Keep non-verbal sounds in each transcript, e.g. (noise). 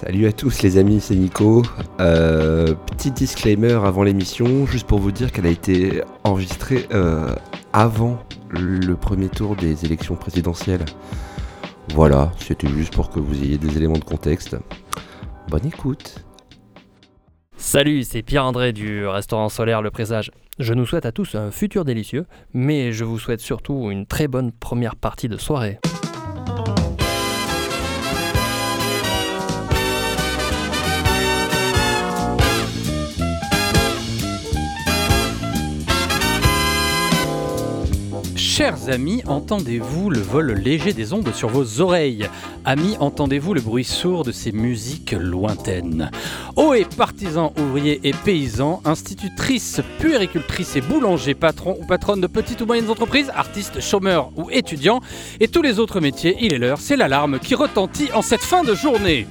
Salut à tous les amis, c'est Nico. Euh, petit disclaimer avant l'émission, juste pour vous dire qu'elle a été enregistrée euh, avant le premier tour des élections présidentielles. Voilà, c'était juste pour que vous ayez des éléments de contexte. Bonne écoute. Salut, c'est Pierre-André du restaurant solaire Le Présage. Je nous souhaite à tous un futur délicieux, mais je vous souhaite surtout une très bonne première partie de soirée. Chers amis, entendez-vous le vol léger des ondes sur vos oreilles? Amis, entendez-vous le bruit sourd de ces musiques lointaines? Oh partisans, ouvriers et paysans, institutrices, puéricultrices et boulangers, patrons ou patronnes de petites ou moyennes entreprises, artistes, chômeurs ou étudiants, et tous les autres métiers, il est l'heure, c'est l'alarme qui retentit en cette fin de journée.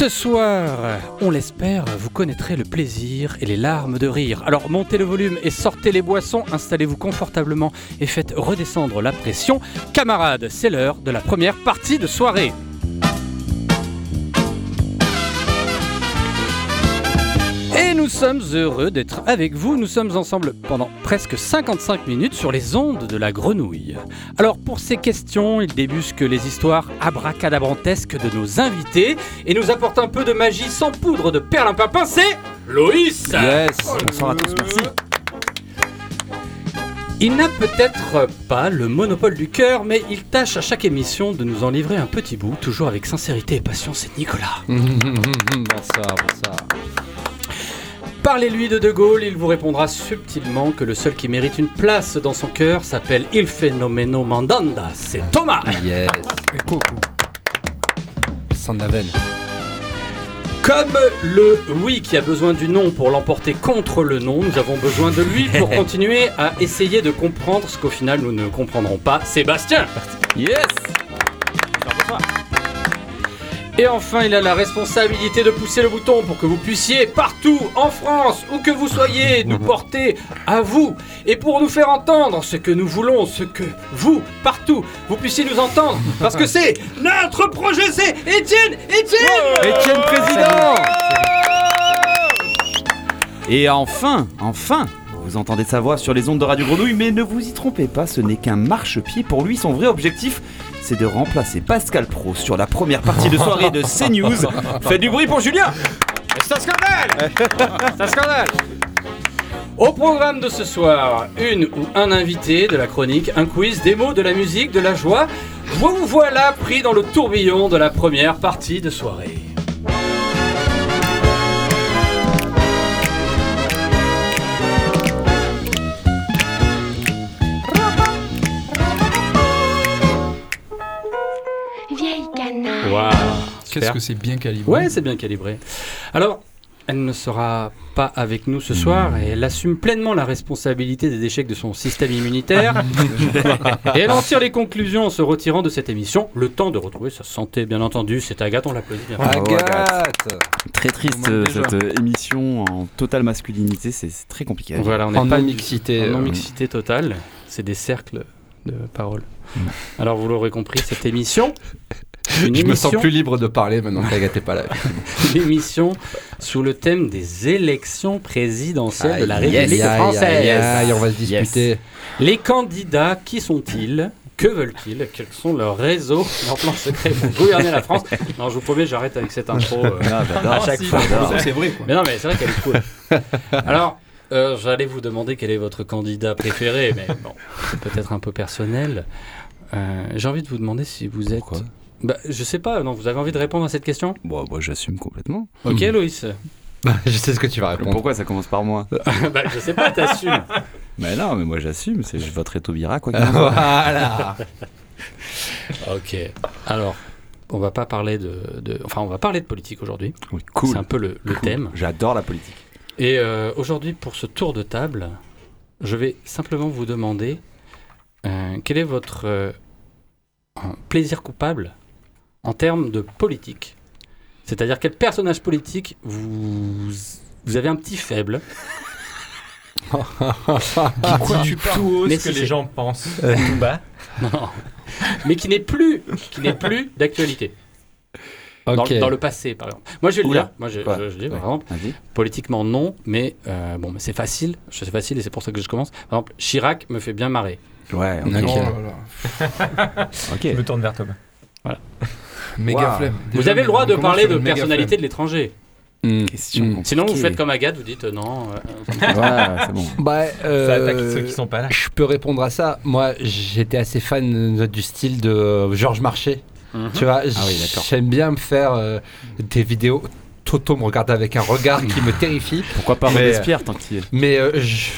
Ce soir, on l'espère, vous connaîtrez le plaisir et les larmes de rire. Alors montez le volume et sortez les boissons, installez-vous confortablement et faites redescendre la pression. Camarades, c'est l'heure de la première partie de soirée. Nous sommes heureux d'être avec vous. Nous sommes ensemble pendant presque 55 minutes sur les ondes de la grenouille. Alors pour ces questions, il débusque les histoires abracadabrantesques de nos invités et nous apporte un peu de magie sans poudre de perlimpinpin, c'est Loïs Yes, bonsoir à tous, merci. Il n'a peut-être pas le monopole du cœur, mais il tâche à chaque émission de nous en livrer un petit bout, toujours avec sincérité et passion, c'est Nicolas. (laughs) bonsoir, bonsoir. Parlez-lui de De Gaulle, il vous répondra subtilement que le seul qui mérite une place dans son cœur s'appelle Il Fenomeno Mandanda, c'est Thomas Yes. Coucou. Sans de la veine. Comme le oui qui a besoin du non pour l'emporter contre le non, nous avons besoin de lui pour (laughs) continuer à essayer de comprendre ce qu'au final nous ne comprendrons pas. Sébastien Yes. Et enfin, il a la responsabilité de pousser le bouton pour que vous puissiez, partout en France, où que vous soyez, nous porter à vous. Et pour nous faire entendre ce que nous voulons, ce que vous, partout, vous puissiez nous entendre. Parce que c'est notre projet, c'est Étienne Étienne Étienne Président Et enfin, enfin vous entendez sa voix sur les ondes de Radio Grenouille, mais ne vous y trompez pas, ce n'est qu'un marchepied. Pour lui, son vrai objectif, c'est de remplacer Pascal Pro sur la première partie de soirée de CNews. (laughs) Faites du bruit pour Julien C'est un scandale C'est un scandale Au programme de ce soir, une ou un invité de la chronique, un quiz, des mots, de la musique, de la joie. Vous voilà pris dans le tourbillon de la première partie de soirée. Qu'est-ce que c'est bien calibré Ouais, c'est bien calibré. Alors, elle ne sera pas avec nous ce soir et elle assume pleinement la responsabilité des échecs de son système immunitaire. (laughs) et elle en tire les conclusions en se retirant de cette émission. Le temps de retrouver sa santé, bien entendu. C'est Agathe, on l'applaudit. bien. Agathe Très triste cette euh, émission en totale masculinité, c'est très compliqué. Voilà, on En n'est pas non-mixité, en euh. non-mixité totale. C'est des cercles de paroles. Alors, vous l'aurez compris, cette émission. Une Je me sens émission- plus libre de parler maintenant est pas là. (laughs) une émission sous le thème des élections présidentielles de la République française. aïe, aïe, on va se disputer. Les candidats, qui sont-ils? Que veulent-ils? Quels sont leurs réseaux, leurs plans secrets pour gouverner la France Non, je vous promets, j'arrête avec cette intro euh, Ah, j'adore. à chaque fois. C'est vrai quoi. Mais non, mais c'est vrai qu'elle est cool. Alors, euh, j'allais vous demander quel est votre candidat préféré, mais bon, c'est peut-être un peu personnel. Euh, J'ai envie de vous demander si vous êtes. Pourquoi? Bah, je sais pas, non, vous avez envie de répondre à cette question? Bon, moi j'assume complètement. Ok, Loïs (laughs) Je sais ce que tu vas répondre. Pourquoi ça commence par moi (laughs) bah, Je sais pas, t'assumes. (laughs) Mais non, mais moi j'assume, c'est je voterai Taubira quoi qu'il en soit. Voilà. Ok. Alors, on va pas parler de, de- enfin, on va parler de politique aujourd'hui. Oui, cool. C'est un peu le, le Cool. thème. J'adore la politique. Et euh, aujourd'hui, pour ce tour de table, je vais simplement vous demander euh, quel est votre euh, un plaisir coupable en termes de politique. C'est-à-dire quel personnage politique vous, vous avez un petit faible (laughs) Qui dit tout haut ce que les c'est- gens pensent tout bas. Non. Mais qui n'est plus, qui n'est plus d'actualité. Dans, le passé, par exemple. Moi, je vais le dire. Moi, je, Quoi je- je dis, Ouais. par exemple, politiquement, non, mais euh, bon, mais c'est facile. Sais facile et c'est pour ça que je commence. Par exemple, Chirac me fait bien marrer. Ouais, ok. Ok. Oh là là. ok. Je me tourne vers Thomas. Méga Wow. flemme. Vous avez le droit de parler de personnalité de l'étranger. Question compliquée. Sinon, vous faites comme Agathe, vous dites euh, non. euh, Ouais, c'est bon. (laughs) Bah, flemme. Ça euh, attaque ceux qui sont pas là. Je peux répondre à ça. Moi, j'étais assez fan euh, du style de euh, Georges Marchais. Mhm. Tu vois, Ah oui, j'aime bien me faire euh, des vidéos. Toto me regarde avec un regard qui me terrifie. Pourquoi pas Robespierre tant qu'il est Mais euh, je-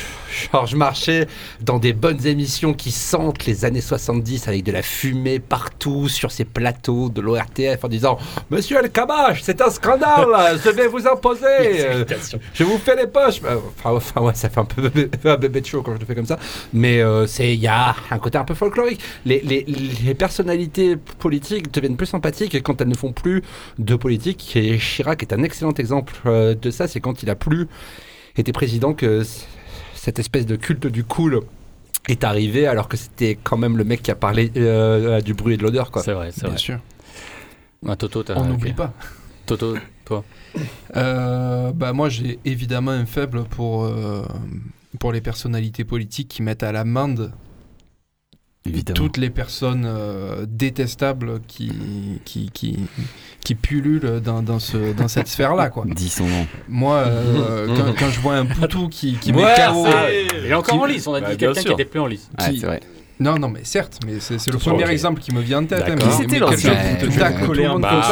Georges Marchais dans des bonnes émissions qui sentent les années 70 avec de la fumée partout sur ces plateaux de l'ORTF en disant Monsieur El Kabach, c'est un scandale, je vais vous imposer. (laughs) Je vous fais les poches. Euh, Enfin, enfin, ouais, ça fait un peu bébé, (laughs) un bébé de show quand je le fais comme ça. Mais euh, c'est, il y a un côté un peu folklorique. Les, les, les personnalités politiques deviennent plus sympathiques quand elles ne font plus de politique. Et Chirac est un excellent exemple euh, de ça. C'est quand il a plus été président que cette espèce de culte du cool est arrivé alors que c'était quand même le mec qui a parlé euh, du bruit et de l'odeur quoi. C'est vrai, c'est Bien vrai. sûr. Ah, Toto, t'as- On ok. n'oublie pas. Toto, toi. (laughs) Euh, bah moi j'ai évidemment un faible pour, euh, pour les personnalités politiques qui mettent à l'amende Évidemment. toutes les personnes euh, détestables qui, qui, qui, qui pullulent dans, dans, ce, dans cette sphère-là. quoi. (laughs) Dis son nom. Moi, euh, quand, quand je vois un poutou qui, qui Ouais, met KO... Il est encore Qui- en lice, on a Bah, dit quelqu'un qui était plus en lice. Ouais, c'est vrai. Non, non, mais certes, mais c'est le premier exemple qui me vient en tête. hein, mais- Qui c'était l'ancien quelqu'un qui te Ouais, le monde Bah,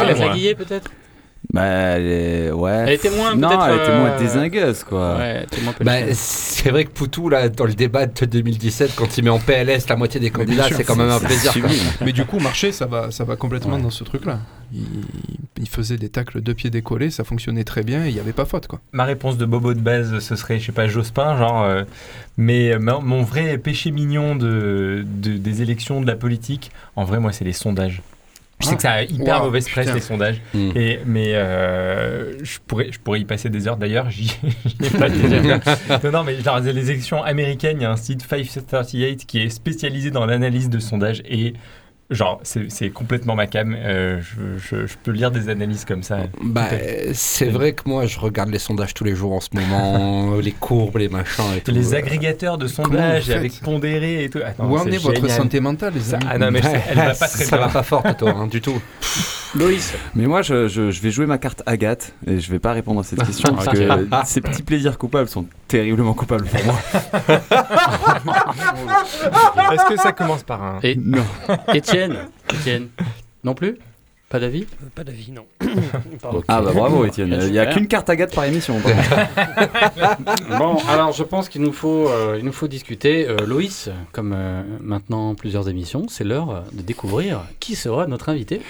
peut-être? Bah, elle est... Ouais. Elle était moins, Non, elle était moins euh, désingueuse, quoi. Ouais, moins Bah, pelleté. c'est vrai que Poutou, là, dans le débat de 2017, quand il met en PLS la moitié des candidats, c'est quand même un plaisir. Mais du coup, marché, ça va, ça va complètement Ouais. dans ce truc-là. Il, il faisait des tacles deux pieds décollés, ça fonctionnait très bien et il n'y avait pas faute. quoi. Ma réponse de Bobo de base, ce serait, je sais pas, Jospin, genre. euh, mais euh, mon mon vrai péché mignon de, de- des élections, de la politique, en vrai, moi, c'est les sondages. Je sais que ça a hyper Wow, mauvaise presse, putain. les sondages. Mm. Et, mais euh, je, pourrais, je pourrais y passer des heures d'ailleurs. J'y (laughs) j'y ai pas déjà fait. (laughs) Non, non, mais genre, les élections américaines, il y a un site 538 qui est spécialisé dans l'analyse de sondages. Et genre, c'est c'est complètement ma cam. Euh, je, je- je peux lire des analyses comme ça. Bah, c'est vrai que moi, je regarde les sondages tous les jours en ce moment, (laughs) les courbes, les machins et tout. Les Euh, agrégateurs de sondages avec pondéré et tout. Attends, Où en est votre santé mentale, les Ça- amis Ah non, mais c'est- elle va pas (laughs) très ça bien. va pas fort, toi, hein, du tout. (laughs) Loïs, Mais moi, je, je- je vais jouer ma carte Agathe et je vais pas répondre à cette question parce que (laughs) ces petits plaisirs coupables sont terriblement coupables pour moi. (laughs) Est-ce que ça commence par un? et Non. Étienne, Étienne, non plus? Pas d'avis? Pas d'avis, non. (coughs) Ah bah bravo Étienne. Il y a qu'une carte Agathe par émission. (laughs) Bon, alors je pense qu'il nous faut, euh, il nous faut discuter. Euh, Loïs, comme euh, maintenant plusieurs émissions, c'est l'heure de découvrir qui sera notre invité.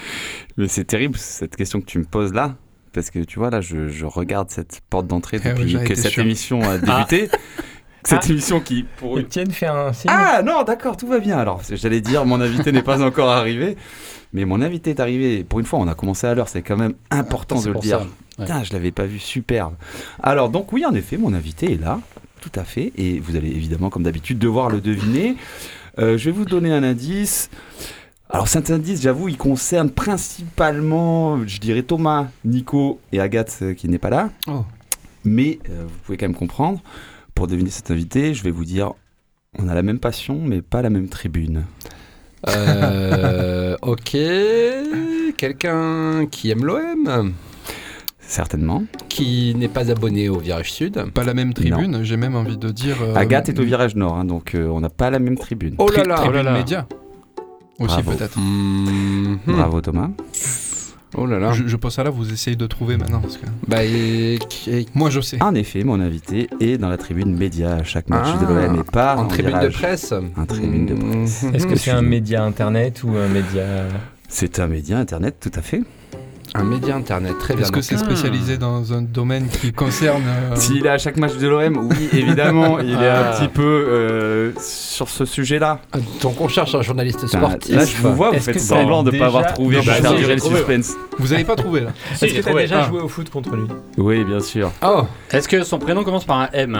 Mais c'est terrible cette question que tu me poses là. Parce que tu vois, là, je, je regarde cette porte d'entrée Eh oui, depuis que cette sûr. émission a débuté. (laughs) Cette émission qui, pour fait un signe. Ah non, d'accord, tout va bien. Alors, j'allais dire, mon invité n'est pas encore arrivé. Mais mon invité est arrivé. Pour une fois, on a commencé à l'heure. C'est quand même important de le dire. ça. Ouais. Putain, je l'avais pas vu, superbe. Alors, donc, oui, en effet, mon invité est là. Tout à fait. Et vous allez évidemment, comme d'habitude, devoir le deviner. Euh, je vais vous donner un indice. Alors, cet indice, j'avoue, il concerne principalement, je dirais, Thomas, Nico et Agathe, euh, qui n'est pas là. Oh. Mais euh, vous pouvez quand même comprendre. Pour deviner cet invité, je vais vous dire on a la même passion, mais pas la même tribune. Euh, (laughs) ok. Quelqu'un qui aime l'OM, Certainement. qui n'est pas abonné au Virage Sud. Pas la même tribune, j'ai même envie de dire. euh, Agathe est au virage nord, hein, donc euh, on n'a pas la même tribune. Oh là tri- là. Tribune Oh là là. média. Aussi peut-être. Mhm. Bravo Thomas. Oh là là. Je, je pose ça là, vous essayez de trouver maintenant. Parce que... Bah, et- et- Moi je sais. En effet, mon invité est dans la tribune média à chaque match Ah, de l'OM et pas en en tribune de presse. En tribune de presse. Est-ce que c'est un média internet ou un média. C'est un média internet, tout à fait. Un média internet, très bien. Est-ce que c'est spécialisé dans un domaine qui concerne. euh, (laughs) S'il est à chaque match de l'OM, oui, évidemment, il est un Ah. petit peu euh, sur ce sujet-là. Donc on cherche un journaliste Putain, sportif. Là, je vous vois, vous faites semblant de ne déjà- pas avoir trouvé Non, pour bah, faire si, durer le suspense. Vous avez pas trouvé là Est-ce que t'as trouvé. déjà Ah. joué au foot contre lui? Oui, bien sûr. Oh, Est-ce que son prénom commence par un M?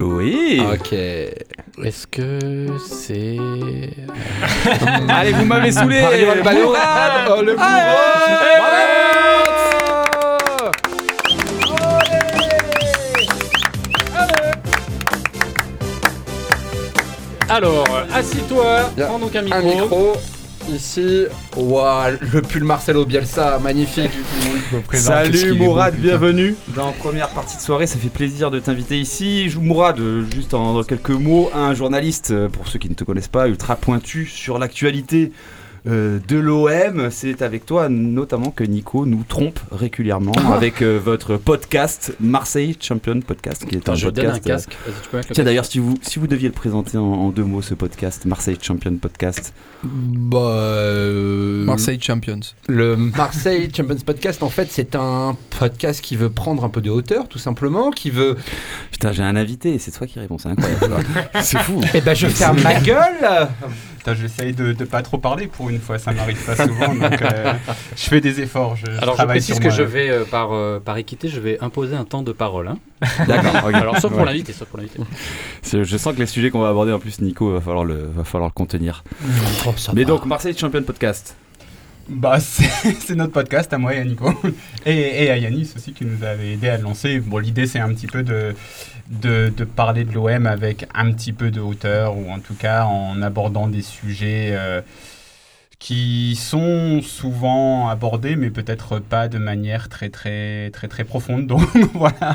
Oui. Ok. Est-ce que c'est. Allez, vous m'avez (laughs) saoulé. Oh, le Alors, assis-toi, prends donc un Un micro. Ici, Waouh, le pull Marcelo Bielsa, magnifique. (laughs) Salut Mourad, bienvenue dans la première partie de soirée. Ça fait plaisir de t'inviter ici. Je- Mourad, juste en quelques mots, un journaliste, euh, pour ceux qui ne te connaissent pas, ultra pointu sur l'actualité euh, de l'OM. C'est avec toi notamment que Nico nous trompe régulièrement avec euh, votre podcast Marseille Champion Podcast, qui est un je donne un podcast. euh, Tiens d'ailleurs, si vous, si vous deviez le présenter en, en deux mots, ce podcast, Marseille Champion Podcast, Bah, euh, Marseille Champions. Le Marseille Champions Podcast, en fait, c'est un podcast qui veut prendre un peu de hauteur, tout simplement, qui veut. putain, j'ai un invité et c'est toi qui réponds, c'est incroyable. (laughs) c'est fou. Eh ben, je ferme ma gueule. Putain, j'essaye de, de pas trop parler pour une fois, ça m'arrive pas souvent, donc euh, (laughs) je fais des efforts. Je, Alors, je précise que je vais, euh, par, euh, par équité, je vais imposer un temps de parole. hein. D'accord. (laughs) Alors, sauf pour Ouais. l'invité, sauf pour l'invité. Je sens que les sujets qu'on va aborder en plus, Nico, va falloir le, va falloir le contenir. Oh, Mais donc, Marseille Champion Podcast. Bah, (laughs) c'est c'est notre podcast à moi et à Nico. Et, et à Yanis aussi qui nous avait aidé à le lancer. Bon, l'idée c'est un petit peu de, de, de parler de l'OM avec un petit peu de hauteur, ou en tout cas en abordant des sujets euh, qui sont souvent abordés, mais peut-être pas de manière très très très très profonde. (laughs) Donc voilà,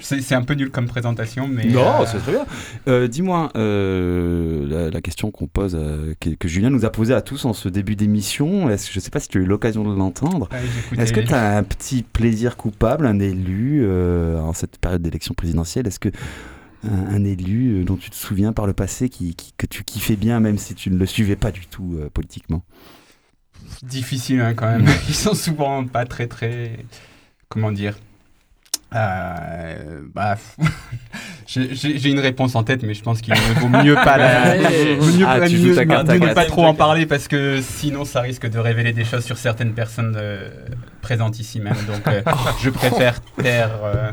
c'est un peu nul comme présentation, mais non, euh, c'est très bien. Euh, Dis-moi, euh, la, la question qu'on pose, que, que Julien nous a posée à tous en ce début d'émission, je ne sais pas si tu as eu l'occasion de l'entendre. j'écoutais- Est-ce que tu as un petit plaisir coupable, un élu, en cette période d'élection présidentielle? Est-ce que un, un élu euh, dont tu te souviens par le passé qui, qui- que tu kiffais bien, même si tu ne le suivais pas du tout euh, politiquement difficile hein, quand même. (laughs) Ils sont souvent pas très très comment dire. Euh, bah, (laughs) j'ai une réponse en tête, mais je pense qu'il vaut mieux pas la, (laughs) vaut mieux, Ah, mieux- ta carte mieux ne pas trop en parler parce que sinon ça risque de révéler des choses sur certaines personnes euh, présentes ici même. Donc euh, je préfère taire euh,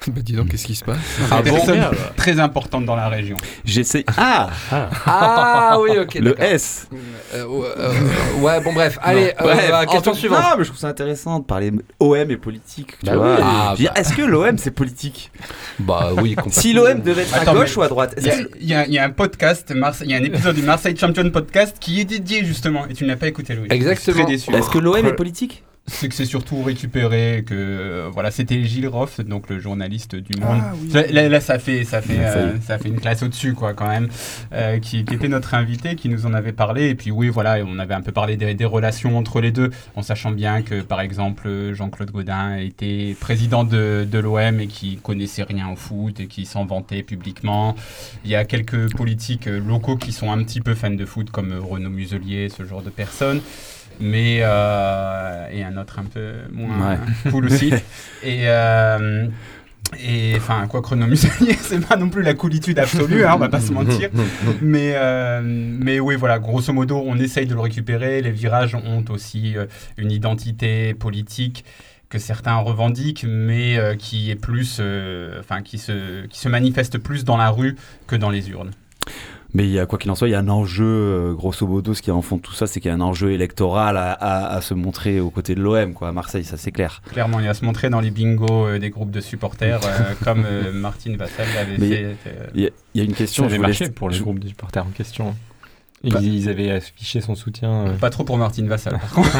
(laughs) Bah dis donc, qu'est-ce qui se passe Ah des bon personnes très importantes dans la région. J'essaie. Ah Ah oui, ok. Le. S Euh, ouais, euh, ouais, bon, bref. Allez, euh, euh, question en- suivante. Non, mais je trouve ça intéressant de parler OM et politique. Tu Bah vois. oui. Ah, Est-ce que l'OM c'est politique? Bah oui, Si l'OM devait être Attends, à gauche mais- ou à droite Il y, a, y y un podcast, Marse- il y a un épisode du Marseille Champion Podcast qui est dédié justement, et tu ne l'as pas écouté Louis. Exactement. Je suis Très déçu. Est-ce que l'OM est politique? C'est que c'est surtout récupéré, que euh, voilà, c'était Gilles Roff, donc le journaliste du Monde. là, là, là, ça fait, ça fait, Ah, euh, ça fait une classe au-dessus, quoi, quand même, euh, qui, qui était notre invité, qui nous en avait parlé. Et puis oui, voilà, on avait un peu parlé des, des relations entre les deux, en sachant bien que, par exemple, Jean-Claude Godin était président de, de l'OM et qui connaissait rien au foot et qui s'en vantait publiquement. Il y a quelques politiques locaux qui sont un petit peu fans de foot, comme Renaud Muselier, ce genre de personnes. Mais euh, et un un peu moins cool aussi. (laughs) Et euh, et enfin, quoi que Renaud Muselier, (laughs) c'est pas non plus la coolitude absolue, hein, on va pas se mentir. Mais, euh, mais oui, voilà, grosso modo, on essaye de le récupérer. Les virages ont aussi euh, une identité politique que certains revendiquent, mais euh, qui est plus, enfin, qui se, qui se manifeste plus dans la rue que dans les urnes. Mais il y a, quoi qu'il en soit, il y a un enjeu, euh, grosso modo, ce qui est en fond de tout ça, c'est qu'il y a un enjeu électoral à, à- à se montrer aux côtés de l'OM, quoi, à Marseille, ça c'est clair. Clairement, il va se montrer dans les bingos euh, des groupes de supporters, euh, (laughs) comme euh, Martine Vassal l'avait Mais- fait. euh, Il y a, y a une Ça question, avait je voulais- marché pour les je- groupes de supporters en question. Ils, Bah. ils avaient affiché son soutien. euh. Pas trop pour Martine Vassal, par (laughs) contre.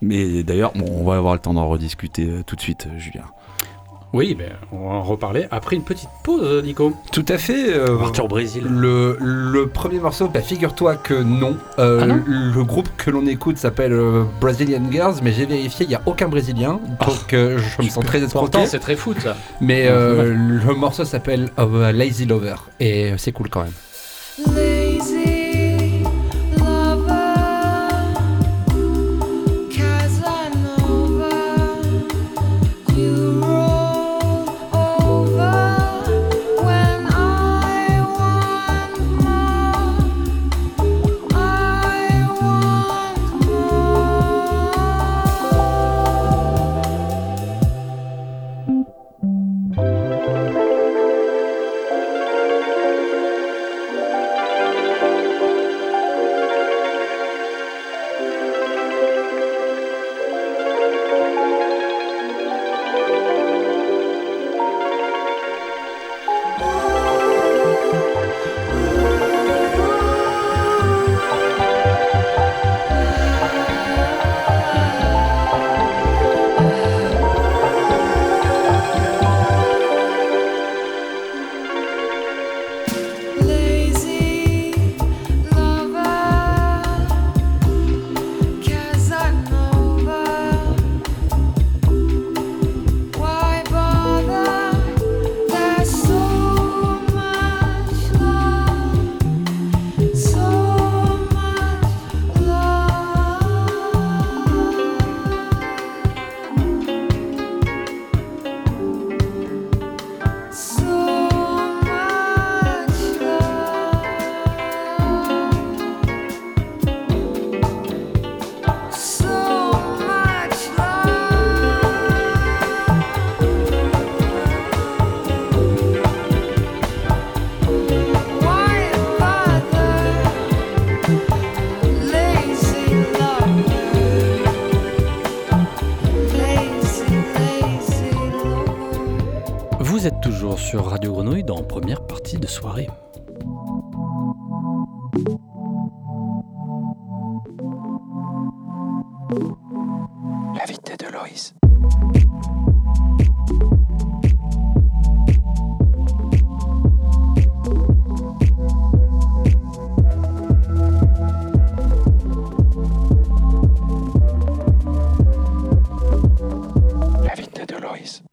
Mais d'ailleurs, bon, on va avoir le temps d'en rediscuter euh, tout de suite, Julien. Oui, ben, on va en reparler après une petite pause, Nico. Tout à fait. euh, Partir au Brésil. Le, le premier morceau, bah, figure-toi que non. Euh, Ah non le groupe que l'on écoute s'appelle euh, Brazilian Girls, mais j'ai vérifié, il n'y a aucun Brésilien. Donc euh, je me sens très escroqué. C'est très foot, ça. Mais le morceau s'appelle Lazy Lover. Et c'est cool quand même.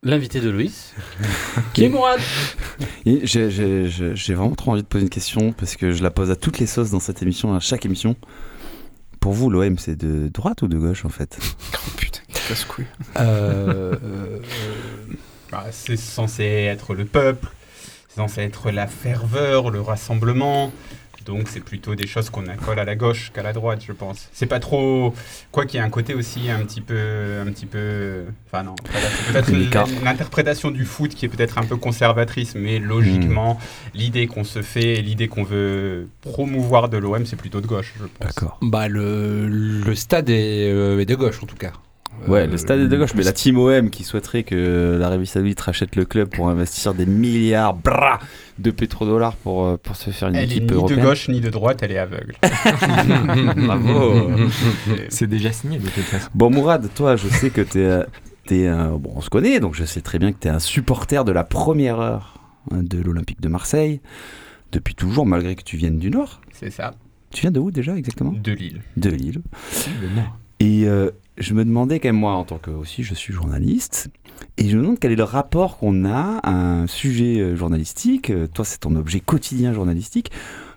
L'invité de Loïs, (laughs) qui est Mourad. J'ai vraiment trop envie de poser une question parce que je la pose à toutes les sauces dans cette émission, à chaque émission. Pour vous, l'OM, c'est de droite ou de gauche en fait? Oh putain, casse-couille. Euh, euh, bah, c'est censé être le peuple, c'est censé être la ferveur, le rassemblement. Donc c'est plutôt des choses qu'on accole à la gauche qu'à la droite, je pense. C'est pas trop. Quoi qu'il y ait un côté aussi un petit peu. Un petit peu. Enfin non. Peut-être Délicat. une, une interprétation du foot qui est peut-être un peu conservatrice, mais logiquement, l'idée qu'on se fait, l'idée qu'on veut promouvoir de l'OM, c'est plutôt de gauche, je pense. D'accord. Bah, le, le stade est, euh, est de gauche en tout cas. Ouais, Euh, le stade est de gauche, mais la team OM qui souhaiterait que l'Arabie Saoudite rachète le club pour investir des milliards brah, de pétrodollars pour, euh, pour se faire une Elle est équipe ni de gauche ni de droite, elle est aveugle. (laughs) Bravo. (laughs) C'est déjà signé de toute façon. Bon, Mourad, toi, je sais que t'es, euh, t'es un- bon, on se connaît, donc je sais très bien que t'es un supporter de la première heure hein, de l'Olympique de Marseille depuis toujours, malgré que tu viennes du Nord. C'est ça, Tu viens de où déjà exactement? De Lille. De Lille. Et euh, je me demandais quand même, moi, en tant que aussi, je suis journaliste, et je me demande quel est le rapport qu'on a à un sujet euh, journalistique. Euh, Toi, c'est ton objet quotidien journalistique.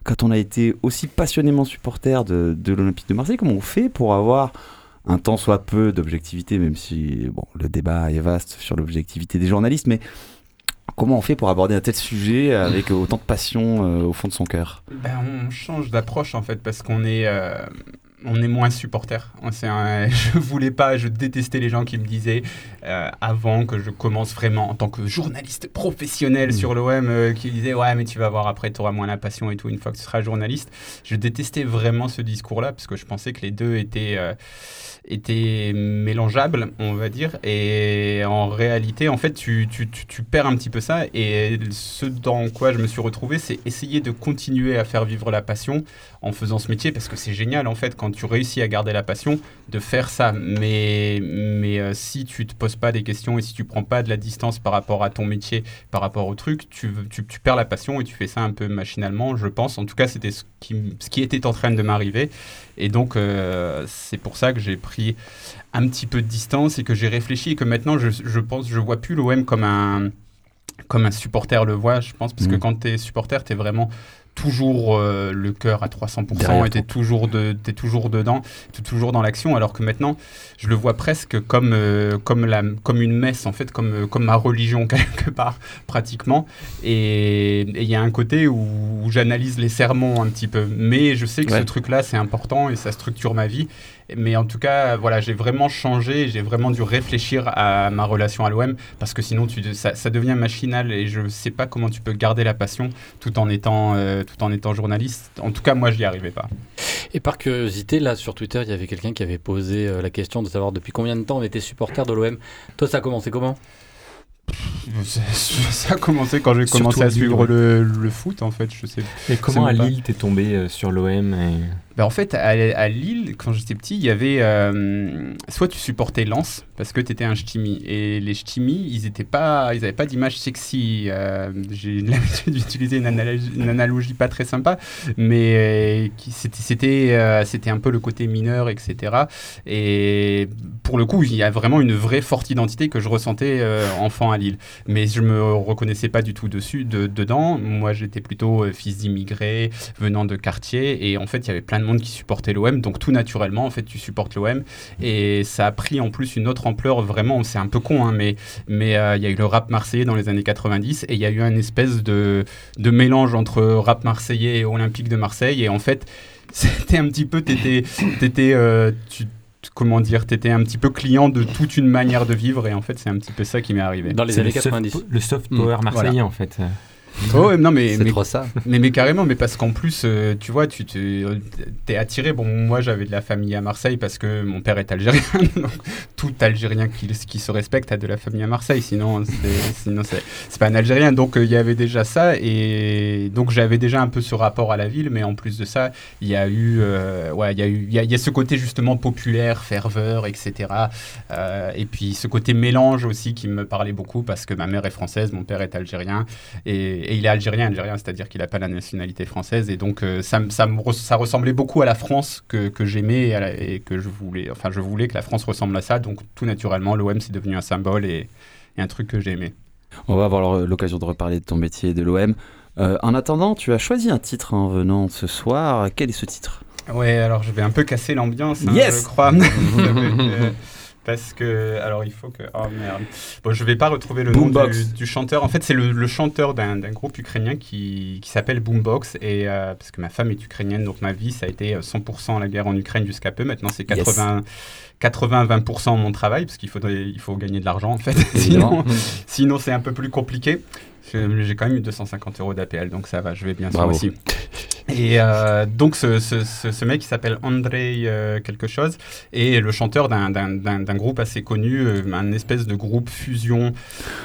Quand on a été aussi passionnément supporter de, de l'Olympique de Marseille, comment on fait pour avoir un tant soit peu d'objectivité, même si bon, le débat est vaste sur l'objectivité des journalistes, mais comment on fait pour aborder un tel sujet avec autant de passion euh, au fond de son cœur? Ben, on change d'approche en fait parce qu'on est, on est moins supporter. Un- (laughs) je voulais pas, je détestais les gens qui me disaient euh, avant que je commence vraiment en tant que journaliste professionnel sur l'OM, euh, qui disaient ouais mais tu vas voir après tu auras moins la passion et tout une fois que tu seras journaliste. Je détestais vraiment ce discours-là parce que je pensais que les deux étaient euh, étaient mélangeables, on va dire. Et en réalité, en fait, tu, tu, tu, perds un petit peu ça. Et ce dans quoi je me suis retrouvé, c'est essayer de continuer à faire vivre la passion en faisant ce métier, parce que c'est génial, en fait, quand tu réussis à garder la passion, de faire ça. Mais, mais euh, si tu te poses pas des questions et si tu prends pas de la distance par rapport à ton métier, par rapport au truc, tu, tu, tu perds la passion et tu fais ça un peu machinalement, je pense. En tout cas, c'était ce qui, ce qui était en train de m'arriver. Et donc, euh, c'est pour ça que j'ai pris un petit peu de distance et que j'ai réfléchi et que maintenant, je, je pense, je vois plus l'OM comme un, comme un supporter le voit, je pense, parce que Mhm. quand tu es supporter, tu es vraiment toujours euh, le cœur à 300% Derrière et tu es toujours, de, t'es toujours dedans, tu es toujours dans l'action, alors que maintenant, je le vois presque comme, euh, comme, la, comme une messe, en fait, comme, euh, comme ma religion, (laughs) quelque part, pratiquement. Et et il y a un côté où, où j'analyse les sermons un petit peu. Mais je sais que Ouais. ce truc-là, c'est important et ça structure ma vie. Mais en tout cas, voilà, j'ai vraiment changé, j'ai vraiment dû réfléchir à ma relation à l'OM parce que sinon, tu, ça, ça devient machinal et je ne sais pas comment tu peux garder la passion tout en étant, euh, tout en étant journaliste. En tout cas, moi, je n'y arrivais pas. Et par curiosité, là sur Twitter, il y avait quelqu'un qui avait posé euh, la question de savoir depuis combien de temps on était supporter de l'OM. Toi, ça a commencé comment? Ça, a commencé quand j'ai commencé à suivre le, le foot, en fait. Je sais Et comment à. Lille t'es tombé euh, sur l'OM et... Ben, en fait, à, Lille, quand j'étais petit, il y avait. euh, soit tu supportais Lens, parce que tu étais un ch'timi. Et les ch'timis, ils n'avaient pas, pas d'image sexy. Euh, J'ai (laughs) l'habitude d'utiliser une analogie, pas très sympa, mais euh, c'était c'était un peu le côté mineur, etc. Et pour le coup, il y a vraiment une vraie forte identité que je ressentais enfant à Lille. Mais je me reconnaissais pas du tout dessus, de, dedans. Moi, j'étais plutôt fils d'immigrés, venant de quartier. Et en fait, il y avait plein de monde qui supportait l'OM. Donc, tout naturellement, en fait, tu supportes l'OM. Et ça a pris en plus une autre ampleur, vraiment. C'est un peu con, hein, mais mais euh, il y a eu le rap marseillais dans les années 90. Et il y a eu un espèce de, de mélange entre rap marseillais et olympique de Marseille. Et en fait, (laughs) c'était un petit peu. T'étais. t'étais, euh, tu- comment dire, t'étais un petit peu client de toute une manière de vivre et en fait c'est un petit peu ça qui m'est arrivé. Dans les années le soft 90. po- le soft Mm, power marseillais voilà. en fait. Oh, ouais, non, mais, (laughs) C'est mais, trop ça. mais, mais carrément, mais parce qu'en plus, euh, tu vois, tu t'es attiré. Bon, moi, j'avais de la famille à Marseille parce que mon père est algérien. (laughs) donc, tout Algérien qui, qui se respecte a de la famille à Marseille. Sinon, c'est- sinon c'est c'est pas un Algérien. Donc, euh, il y avait déjà ça. Et donc, j'avais déjà un peu ce rapport à la ville. Mais en plus de ça, il y a eu, euh, ouais, il y a eu, il y a, il y a ce côté justement populaire, ferveur, etc. Et puis, ce côté mélange aussi qui me parlait beaucoup parce que ma mère est française, mon père est algérien. Et, et il est algérien, algérien, c'est-à-dire qu'il n'a pas la nationalité française. Et donc, euh, ça, ça, me ça ressemblait beaucoup à la France que, que j'aimais et, à la- et que je voulais. Enfin, je voulais que la France ressemble à ça. Donc, tout naturellement, l'OM, c'est devenu un symbole et, et un truc que j'ai aimé. On va avoir l'occasion de reparler de ton métier et de l'OM. Euh, en attendant, tu as choisi un titre en venant ce soir. Quel est ce titre? Ouais, alors je vais un peu casser l'ambiance, hein, Yes je crois. (laughs) (laughs) Euh, parce que, alors il faut que. Oh merde. Bon, je vais pas retrouver le nom du, du chanteur. En fait, c'est le, le chanteur d'un d'un groupe ukrainien qui, qui s'appelle Boombox. Et euh, parce que ma femme est ukrainienne, donc ma vie, ça a été euh, 100% la guerre en Ukraine jusqu'à peu. Maintenant, c'est 80. 80-20% mon travail, parce qu'il faudrait, il faut gagner de l'argent en fait. (laughs) Sinon, sinon c'est un peu plus compliqué. J'ai quand même eu 250 euros d'APL, donc ça va, je vais bien ce Bravo. Et euh, donc ce, ce, ce, ce mec qui s'appelle Andrei euh, quelque chose est le chanteur d'un- d'un d'un- d'un groupe assez connu, euh, un espèce de groupe fusion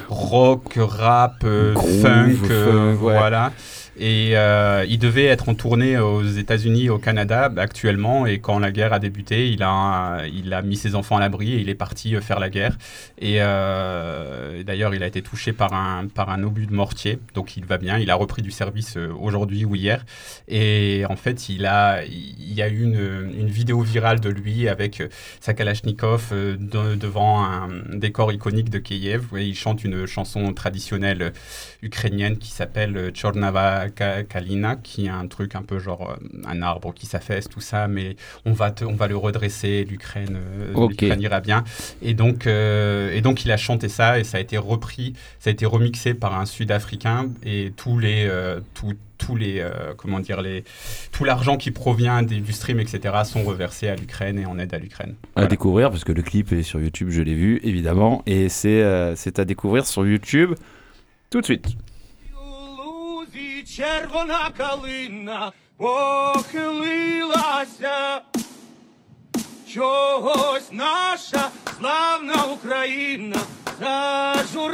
rock, rap, euh, Groove, funk, euh, funk, ouais. voilà. Et euh, il devait être en tournée aux États-Unis et au Canada actuellement. Et quand la guerre a débuté, il a, mis ses enfants à l'abri et il est parti euh, faire la guerre. Et euh, d'ailleurs, il a été touché par un, obus de mortier. Donc il va bien. Il a repris du service aujourd'hui ou hier. Et en fait, il, a, il y a eu une, vidéo virale de lui avec sa Kalachnikov de- devant un décor iconique de Kiev. Où il chante une chanson traditionnelle ukrainienne qui s'appelle Chornava Kalina, qui est un truc un peu genre euh, un arbre qui s'affaisse, tout ça, mais on va, te- on va le redresser, l'Ukraine euh, Ok. l'Ukraine ira bien. Et donc, euh, et donc il a chanté ça et ça a été repris, ça a été remixé par un Sud-Africain et tous les, euh, tous, tous les, euh, comment dire, les, tout l'argent qui provient des- du stream, etc., sont reversés à l'Ukraine et en aide à l'Ukraine. À découvrir, parce que le clip est sur YouTube, je l'ai vu, évidemment. Et c'est euh, c'est à découvrir sur YouTube tout de suite. Червона калина похилилася, чогось наша славна Україна зажурилася,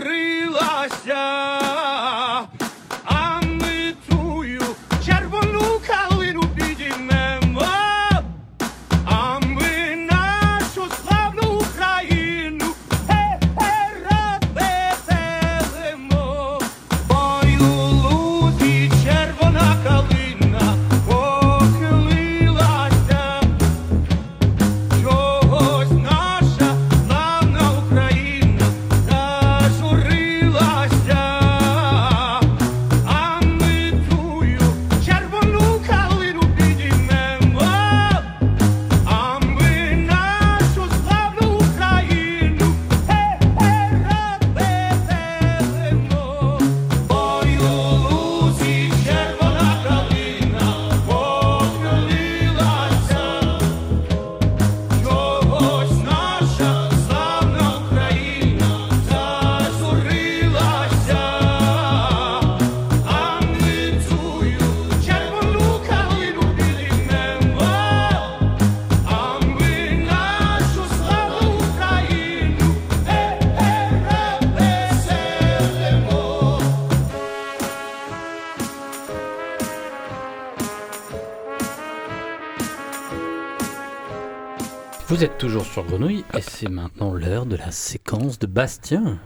Vous êtes toujours sur Grenouille et c'est maintenant l'heure de la séquence de Bastien.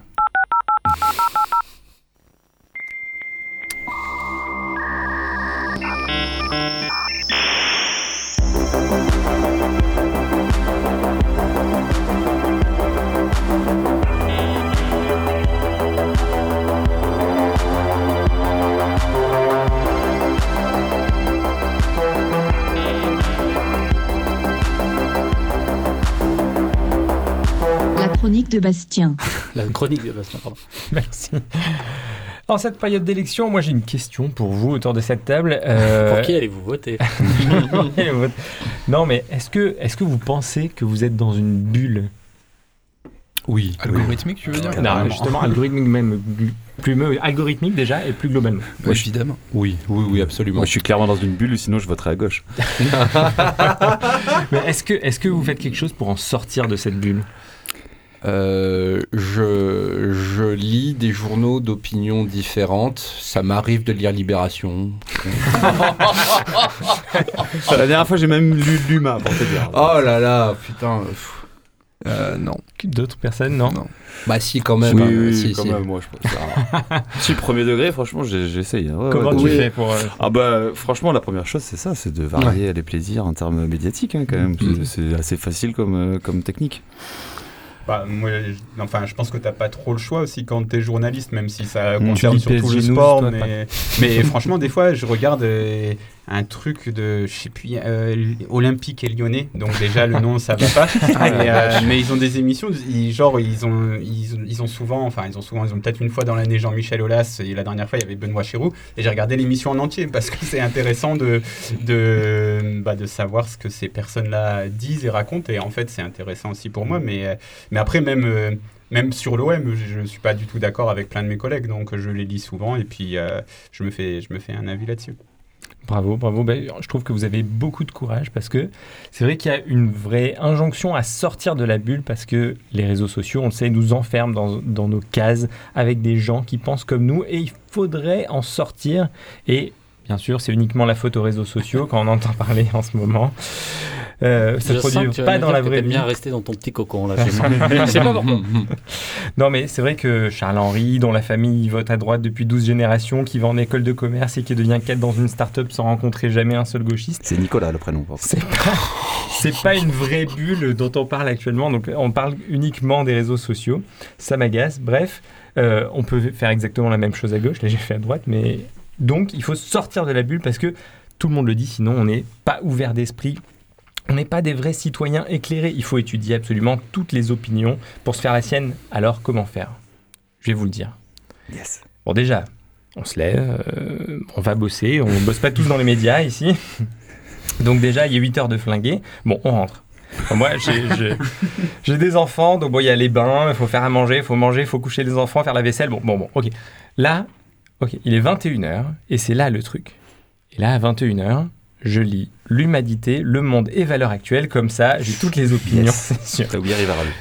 De Bastien. (laughs) La chronique de Bastien, pardon. (laughs) Merci. En cette période d'élection, moi j'ai une question pour vous autour de cette table. Euh, Pour qui allez-vous voter? (laughs) Non, mais est-ce que, est que vous pensez que vous êtes dans une bulle? Oui. Algorithmique, tu veux dire? Non, justement, algorithmique même plus me- algorithmique déjà et plus globalement. Ouais, Évidemment. Oui, oui, oui, absolument. Moi, je suis clairement dans une bulle, sinon je voterai à gauche. Mais est-ce que, est-ce que vous faites quelque chose pour en sortir de cette bulle? Euh, je, je lis des journaux d'opinions différentes. Ça m'arrive de lire Libération. (laughs) La dernière fois, j'ai même lu Luma pour te dire. Oh là là, putain. Euh, non. D'autres personnes, non, Non. Bah si, quand même. Oui, hein, oui, si, quand si. même, moi je pense (laughs) si, premier degré, franchement, j'essaye. hein. Ouais, Comment ouais, tu oui. fais pour. euh, Ah bah franchement la première chose c'est ça, c'est de varier les plaisirs en termes médiatiques hein, quand même. Mhm. C'est- C'est assez facile comme, euh, comme technique. Bah, moi, je- enfin, je pense que t'as pas trop le choix aussi quand t'es journaliste, même si ça concerne surtout le sport. mais franchement, des fois, je regarde euh, un truc de, je sais plus, euh, Olympique et Lyonnais. Donc déjà, le nom, ça va pas. (laughs) mais, euh, mais ils ont des émissions, ils- genre ils ont, ils, ils ont souvent, enfin ils ont souvent, ils ont peut-être une fois dans l'année Jean-Michel Aulas et la dernière fois il y avait Benoît Chéroux. Et j'ai regardé l'émission en entier parce que c'est intéressant de, de, bah, de savoir ce que ces personnes-là disent et racontent. Et en fait, c'est intéressant aussi pour moi. Mais, mais après, même, euh, même sur l'OM, je ne suis pas du tout d'accord avec plein de mes collègues. Donc, je les lis souvent et puis euh, je, me fais, je me fais un avis là-dessus. Bravo, bravo. Ben, je trouve que vous avez beaucoup de courage parce que c'est vrai qu'il y a une vraie injonction à sortir de la bulle parce que les réseaux sociaux, on le sait, nous enferment dans, dans nos cases avec des gens qui pensent comme nous et il faudrait en sortir. Et bien sûr, c'est uniquement la faute aux réseaux sociaux quand on entend parler en ce moment. Euh, ça Je se sens produit que tu vas pas dans la vraie vie. bien rester dans ton petit cocon là. (laughs) Sais pas- pourquoi. Non, mais c'est vrai que Charles-Henri, dont la famille vote à droite depuis 12 générations, qui va en école de commerce et qui devient cadre dans une start-up sans rencontrer jamais un seul gauchiste, C'est Nicolas le prénom. c'est pas, c'est pas une vraie bulle dont on parle actuellement. Donc, on parle uniquement des réseaux sociaux. Ça m'agace. Bref, euh, on peut faire exactement la même chose à gauche. Là, j'ai fait à droite. Mais donc, il faut sortir de la bulle parce que tout le monde le dit. Sinon, on n'est pas ouvert d'esprit. On n'est pas des vrais citoyens éclairés. Il faut étudier absolument toutes les opinions pour se faire la sienne. Alors, comment faire? Je vais vous le dire. Yes. Bon, déjà, on se lève, euh, on va bosser, on (laughs) bosse pas tous dans les médias ici. Donc, déjà, il y a 8 heures de flinguer. Bon, on rentre. Bon, moi, j'ai des enfants, donc bon, il y a les bains, il faut faire à manger, il faut manger, il faut coucher les enfants, faire la vaisselle. Bon, bon, bon, ok. Là, ok, il est 21h, et c'est là le truc. Et là, à 21h, je lis l'humanité, le monde et valeurs actuelles, comme ça, j'ai toutes les opinions, Yes. c'est sûr. T'as oublié.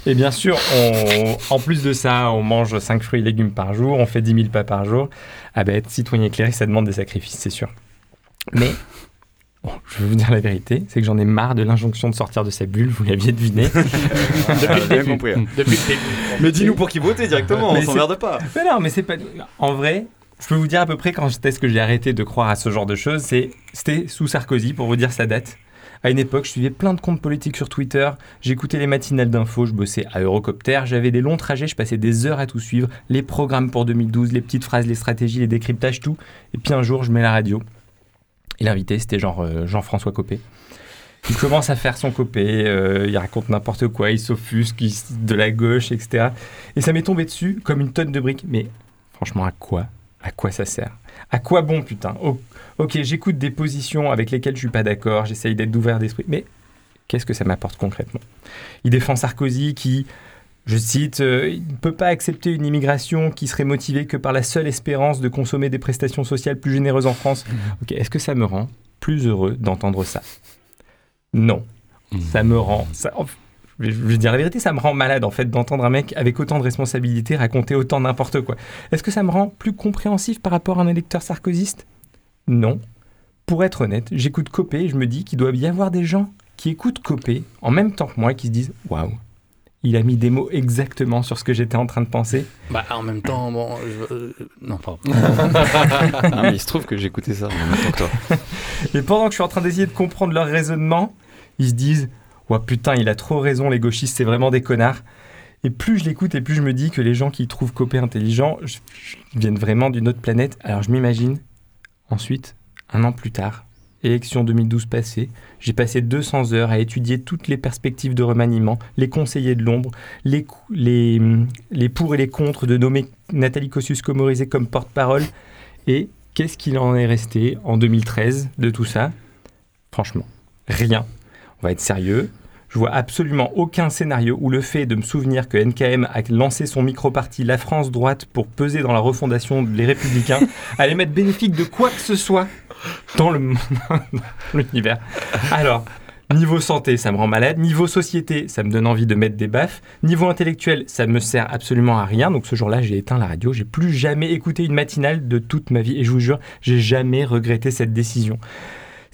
Et bien sûr, on- en plus de ça, on mange 5 fruits et légumes par jour, on fait 10 000 pas par jour. Ah ben, être citoyen éclairé, ça demande des sacrifices, c'est sûr. Mais, bon, je vais vous dire la vérité, c'est que j'en ai marre de l'injonction de sortir de sa bulle, vous l'aviez deviné. (laughs) Depuis bien compris. hein. Depuis. Mais dis-nous pour qui voter directement, Mais on s'emmerde pas. mais non, mais c'est pas... En vrai, je peux vous dire à peu près quand j'étais ce que j'ai arrêté de croire à ce genre de choses, c'était sous Sarkozy, pour vous dire sa date. À une époque, je suivais plein de comptes politiques sur Twitter, j'écoutais les matinales d'infos, je bossais à Eurocopter, j'avais des longs trajets, je passais des heures à tout suivre, les programmes pour 2012, les petites phrases, les stratégies, les décryptages, tout. Et puis un jour, je mets la radio. Et l'invité, c'était genre euh, Jean-François Copé. Il commence à faire son copé, euh, il raconte n'importe quoi, il s'offusque, il de la gauche, etc. Et ça m'est tombé dessus comme une tonne de briques. Mais franchement, à quoi À quoi ça sert? À quoi bon, putain? Oh, Ok, j'écoute des positions avec lesquelles je suis pas d'accord, j'essaye d'être ouvert d'esprit, mais qu'est-ce que ça m'apporte concrètement? Il défend Sarkozy qui, je cite, euh, il ne peut pas accepter une immigration qui serait motivée que par la seule espérance de consommer des prestations sociales plus généreuses en France. (laughs) Ok, est-ce que ça me rend plus heureux d'entendre ça? Non. Ça me rend. Ça, je vais- dire la vérité, ça me rend malade en fait d'entendre un mec avec autant de responsabilités raconter autant n'importe quoi. Est-ce que ça me rend plus compréhensif par rapport à un électeur sarkozyste? Non. Pour être honnête, j'écoute Copé et je me dis qu'il doit y avoir des gens qui écoutent Copé en même temps que moi et qui se disent Waouh, il a mis des mots exactement sur ce que j'étais en train de penser. Bah, en même temps, bon. je- euh, non, pardon. (laughs) Mais il se trouve que j'écoutais ça en même temps que toi. Et pendant que je suis en train d'essayer de comprendre leur raisonnement, ils se disent Ouais, putain, il a trop raison, les gauchistes, c'est vraiment des connards. Et plus je l'écoute et plus je me dis que les gens qui trouvent Copé intelligent viennent vraiment d'une autre planète. Alors je m'imagine, ensuite, un an plus tard, élection 2012 passée, j'ai passé 200 heures à étudier toutes les perspectives de remaniement, les conseillers de l'ombre, les, les, hum, les pour et les contre de nommer Nathalie Kosciusko-Morizet comme porte-parole. Et qu'est-ce qu'il en est resté en 2013 de tout ça? Franchement, rien. On va être sérieux. Je vois absolument aucun scénario où le fait de me souvenir que NKM a lancé son micro-parti La France droite pour peser dans la refondation des Républicains (laughs) allait m'être bénéfique de quoi que ce soit dans le monde- dans l'univers. Alors, niveau santé, ça me rend malade. Niveau société, ça me donne envie de mettre des baffes. Niveau intellectuel, ça me sert absolument à rien. Donc ce jour-là, j'ai éteint la radio. J'ai plus jamais écouté une matinale de toute ma vie. Et je vous jure, j'ai jamais regretté cette décision.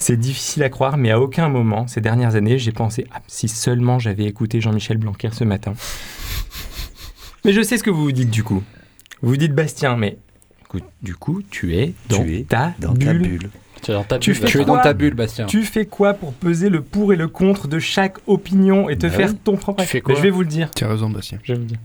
C'est difficile à croire, mais à aucun moment, ces dernières années, j'ai pensé Ah, si seulement j'avais écouté Jean-Michel Blanquer ce matin. Mais je sais ce que vous vous dites du coup. Vous vous dites Bastien, mais écoute, du coup, tu es dans, Tu es ta, dans bulle. ta bulle. Tu es dans ta bulle. fais Tu es quoi dans ta bulle, Bastien. Tu fais quoi pour peser le pour et le contre de chaque opinion et te Bah faire oui. ton propre avis Je vais vous le dire. Tu as raison, Bastien. Je vais vous le dire.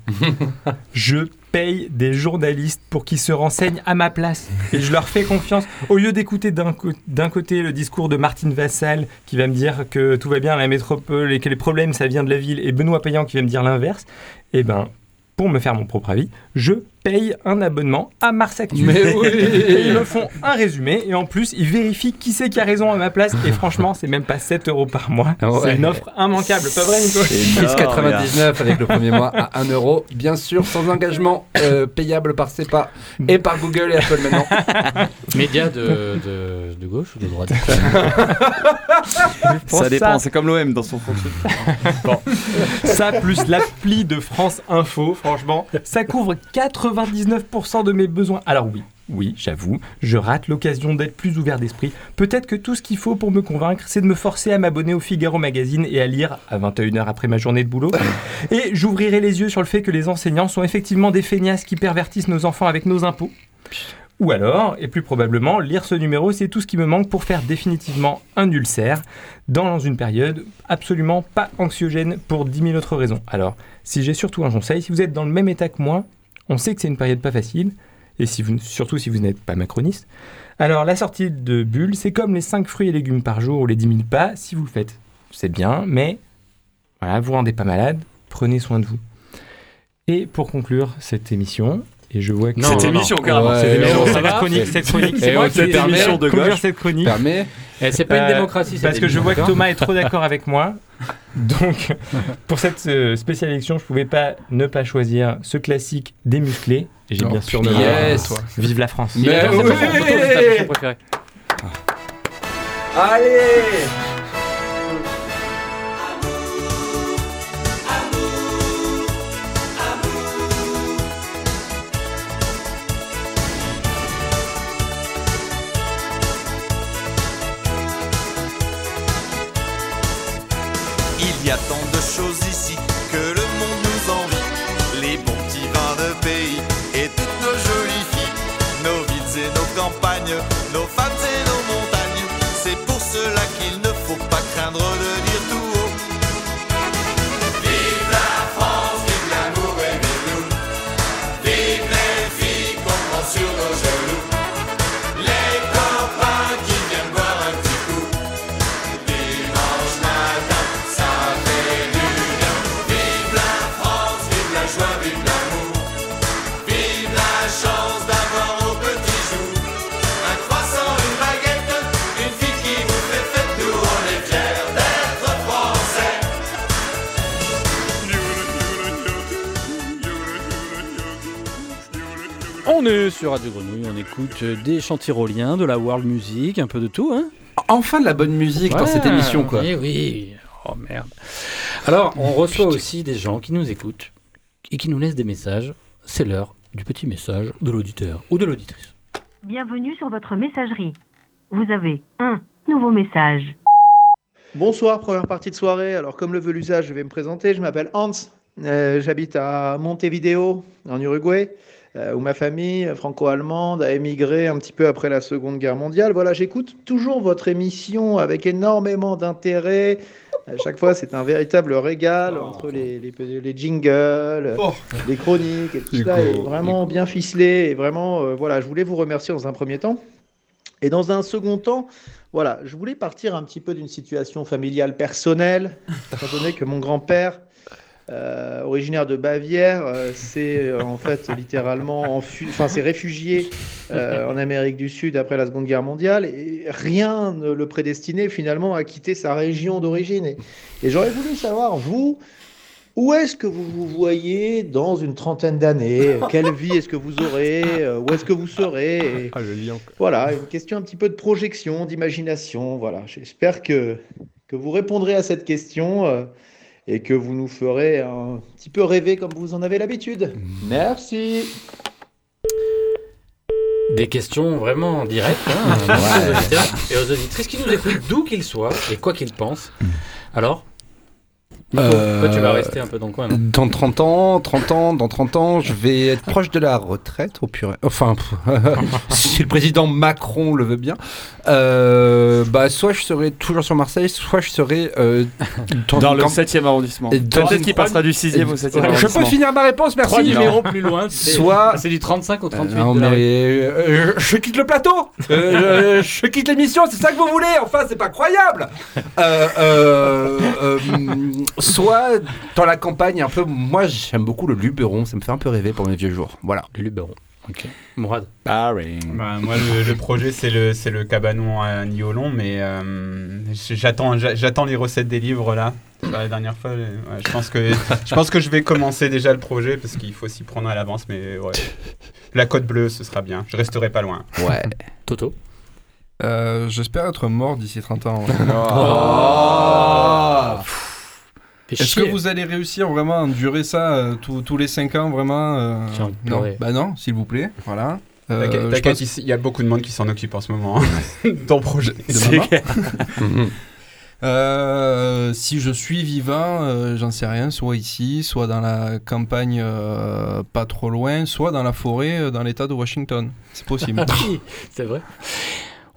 (laughs) je paye des journalistes pour qu'ils se renseignent à ma place. Et je leur fais confiance. Au lieu d'écouter d'un co- d'un côté le discours de Martine Vassal qui va me dire que tout va bien à la métropole et que les problèmes ça vient de la ville, et Benoît Payan qui va me dire l'inverse, eh ben, pour me faire mon propre avis, je paye un abonnement à Mars Actu. Mais oui. Et (laughs) ils me font un résumé et en plus ils vérifient qui c'est qui a raison à ma place. Et franchement, c'est même pas 7 euros par mois. Ah ouais. C'est une offre immanquable. Pas vrai, Nico? 6,99 avec le (laughs) premier mois à 1 euro, bien sûr, sans engagement, euh, payable par CEPA et par Google et Apple maintenant. (laughs) Média de, de, de gauche ou de droite? Ça dépend, c'est comme l'OM dans son fonctionnement. Ça plus l'appli de France Info, franchement, ça couvre 99% de mes besoins. Alors oui, oui, j'avoue, je rate l'occasion d'être plus ouvert d'esprit. Peut-être que tout ce qu'il faut pour me convaincre, c'est de me forcer à m'abonner au Figaro Magazine et à lire à 21h après ma journée de boulot. (laughs) Et j'ouvrirai les yeux sur le fait que les enseignants sont effectivement des feignasses qui pervertissent nos enfants avec nos impôts. Ou alors, et plus probablement, lire ce numéro, c'est tout ce qui me manque pour faire définitivement un ulcère dans une période absolument pas anxiogène pour 10 000 autres raisons. Alors, si j'ai surtout un conseil, si vous êtes dans le même état que moi, on sait que c'est une période pas facile, et si vous, surtout si vous n'êtes pas macroniste. Alors, la sortie de bulle, c'est comme les 5 fruits et légumes par jour ou les 10 000 pas, si vous le faites, c'est bien, mais voilà, vous rendez pas malade, prenez soin de vous. Et pour conclure cette émission, et je vois que Non, Cette non, émission, non. carrément. Ouais, cette émission, chronique, cette (laughs) chronique, c'est moi qui cette émission de conclure gauche cette chronique. Permet. Eh, C'est pas une Euh, démocratie, cette Parce que je vois que Thomas est trop d'accord avec moi. (laughs) Donc, pour cette euh, spéciale élection, je pouvais pas ne pas choisir ce classique des musclés. Et j'ai Oh, bien sûr nommé yes. toi. Vive la France. Mais oui. Allez Il y a tant de choses ici est sur Radio Grenouille, on écoute des chants tyroliens, de la world music, un peu de tout, hein Enfin de la bonne musique dans cette émission, quoi. Oui, oui. Oh merde. Alors, on reçoit aussi des gens qui nous écoutent et qui nous laissent des messages. C'est l'heure du petit message de l'auditeur ou de l'auditrice. Bienvenue sur votre messagerie. Vous avez un nouveau message. Bonsoir, première partie de soirée. Alors, comme le veut l'usage, je vais me présenter. Je m'appelle Hans. Euh, J'habite à Montevideo, en Uruguay, euh, où ma famille franco-allemande a émigré un petit peu après la Seconde Guerre mondiale. Voilà, j'écoute toujours votre émission avec énormément d'intérêt. À chaque fois, c'est un véritable régal entre les, les, les jingles, Oh. les chroniques et tout ça. est vraiment bien ficelé. Et vraiment, euh, voilà, je voulais vous remercier dans un premier temps. Et dans un second temps, voilà, je voulais partir un petit peu d'une situation familiale personnelle, étant donné que mon grand-père euh, originaire de Bavière, euh, c'est euh, en fait littéralement enfin c'est réfugié euh, en Amérique du Sud après la Seconde Guerre mondiale et rien ne le prédestinait finalement à quitter sa région d'origine. Et, et j'aurais voulu savoir vous. Où est-ce que vous vous voyez dans une trentaine d'années? Quelle vie est-ce que vous aurez? Où est-ce que vous serez? Et Ah, le. Voilà, une question un petit peu de projection, d'imagination. Voilà, j'espère que, que vous répondrez à cette question et que vous nous ferez un petit peu rêver comme vous en avez l'habitude. Merci. Des questions vraiment directes hein, (laughs) aux auditeurs et aux auditrices qui nous écoutent d'où qu'ils soient et quoi qu'ils pensent. Alors Nico, Euh, toi tu vas rester un peu dans le coin. non Dans 30 ans, 30 ans, dans 30 ans, je vais être proche de la retraite, au purée. Enfin, (laughs) si le président Macron le veut bien. Euh, bah, soit je serai toujours sur Marseille, soit je serai euh, (laughs) Dans le camp- 7 e arrondissement. Et dans Peut-être qu'il passera du 6 e au 7 e Je arrondissement. peux finir ma réponse, merci. Trois numéros plus loin, c'est Soit- c'est du 35 au 38. Non, de la mais euh, je, je quitte le plateau. Euh, je, je quitte l'émission, c'est ça que vous voulez. Enfin, c'est pas croyable. Euh, euh, euh, soit dans la campagne, un peu. Moi, j'aime beaucoup le Luberon. Ça me fait un peu rêver pour mes vieux jours. Voilà. Le Luberon. Ok. Mourad. Bah, moi, le, le projet, c'est le, c'est le cabanon à Niolon, mais euh, j'attends, j'a- j'attends les recettes des livres là. La dernière fois, ouais, je, pense que, je pense que je vais commencer déjà le projet parce qu'il faut s'y prendre à l'avance, mais ouais. La côte bleue, ce sera bien. Je resterai pas loin. Ouais. Toto. Euh, J'espère être mort d'ici 30 ans. (laughs) Oh. Fais Est-ce chier. que vous allez réussir vraiment à endurer ça euh, tous- tous les 5 ans vraiment euh, Non, bah non, s'il vous plaît. Voilà. Euh, T'inquiète, je t'inquiète, pense- ici, il y a beaucoup de monde qui s'en occupe en ce moment. (laughs) Ton projet. de maman. (laughs) Euh, si je suis vivant, euh, j'en sais rien, soit ici, soit dans la campagne euh, pas trop loin, soit dans la forêt euh, dans l'état de Washington. C'est possible. (laughs) Oui, c'est vrai.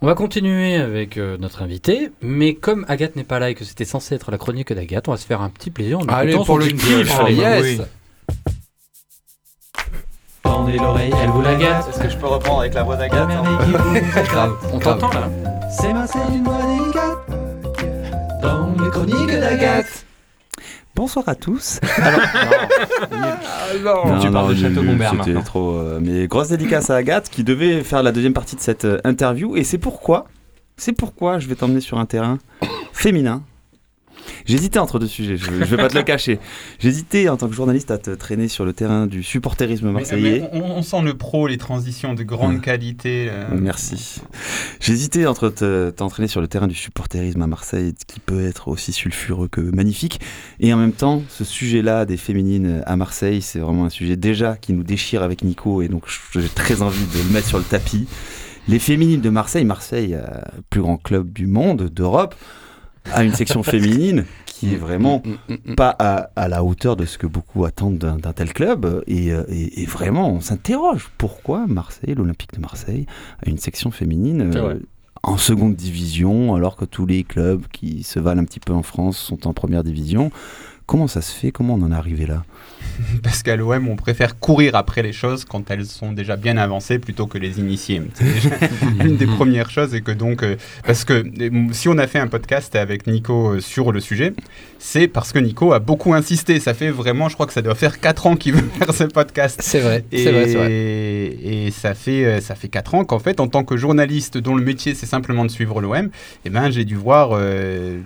On va continuer avec euh, notre invité, mais comme Agathe n'est pas là et que c'était censé être la chronique d'Agathe, on va se faire un petit plaisir. en Allez, pour le kiff, Allez, yes. oui. Tendez l'oreille, elle vous la gâte. Est-ce que je peux reprendre avec la voix d'Agathe (laughs) Grave. On t'entend là C'est Marseille une voix délicate dans les chroniques d'Agathe. Bonsoir à tous. (laughs) non. Tu parles de Château Gombert C'était maintenant. trop. euh, mais grosse dédicace à Agathe qui devait faire la deuxième partie de cette euh, interview et c'est pourquoi, c'est pourquoi je vais t'emmener sur un terrain (coughs) féminin. J'hésitais entre deux sujets, je, je vais pas te le (laughs) cacher. J'hésitais en tant que journaliste à te traîner sur le terrain du supporterisme marseillais. mais on, on sent le pro, les transitions de grande qualité. euh, Merci. J'hésitais entre te- t'entraîner sur le terrain du supporterisme à Marseille, qui peut être aussi sulfureux que magnifique, et en même temps, ce sujet-là des féminines à Marseille, c'est vraiment un sujet déjà qui nous déchire avec Nico, et donc j'ai très envie de le mettre sur le tapis. Les féminines de Marseille, Marseille, euh, plus grand club du monde, d'Europe, a une section féminine qui est vraiment pas à, à la hauteur de ce que beaucoup attendent d'un tel club. Et, euh, et- et vraiment, on s'interroge pourquoi Marseille, l'Olympique de Marseille, a une section féminine euh, en seconde division, alors que tous les clubs qui se valent un petit peu en France sont en première division? Comment ça se fait? Comment on en est arrivé là? (laughs) Parce qu'à l'OM, on préfère courir après les choses quand elles sont déjà bien avancées plutôt que les initier. (laughs) C'est déjà (laughs) une des premières choses et que donc, euh, parce que euh, si on a fait un podcast avec Nico euh, sur le sujet, c'est parce que Nico a beaucoup insisté. Ça fait vraiment, je crois que ça doit faire 4 ans qu'il veut faire ce podcast. C'est vrai, Et, c'est vrai, c'est vrai. et ça fait ça fait quatre ans qu'en fait, en tant que journaliste dont le métier c'est simplement de suivre l'OM, eh ben j'ai dû voir euh,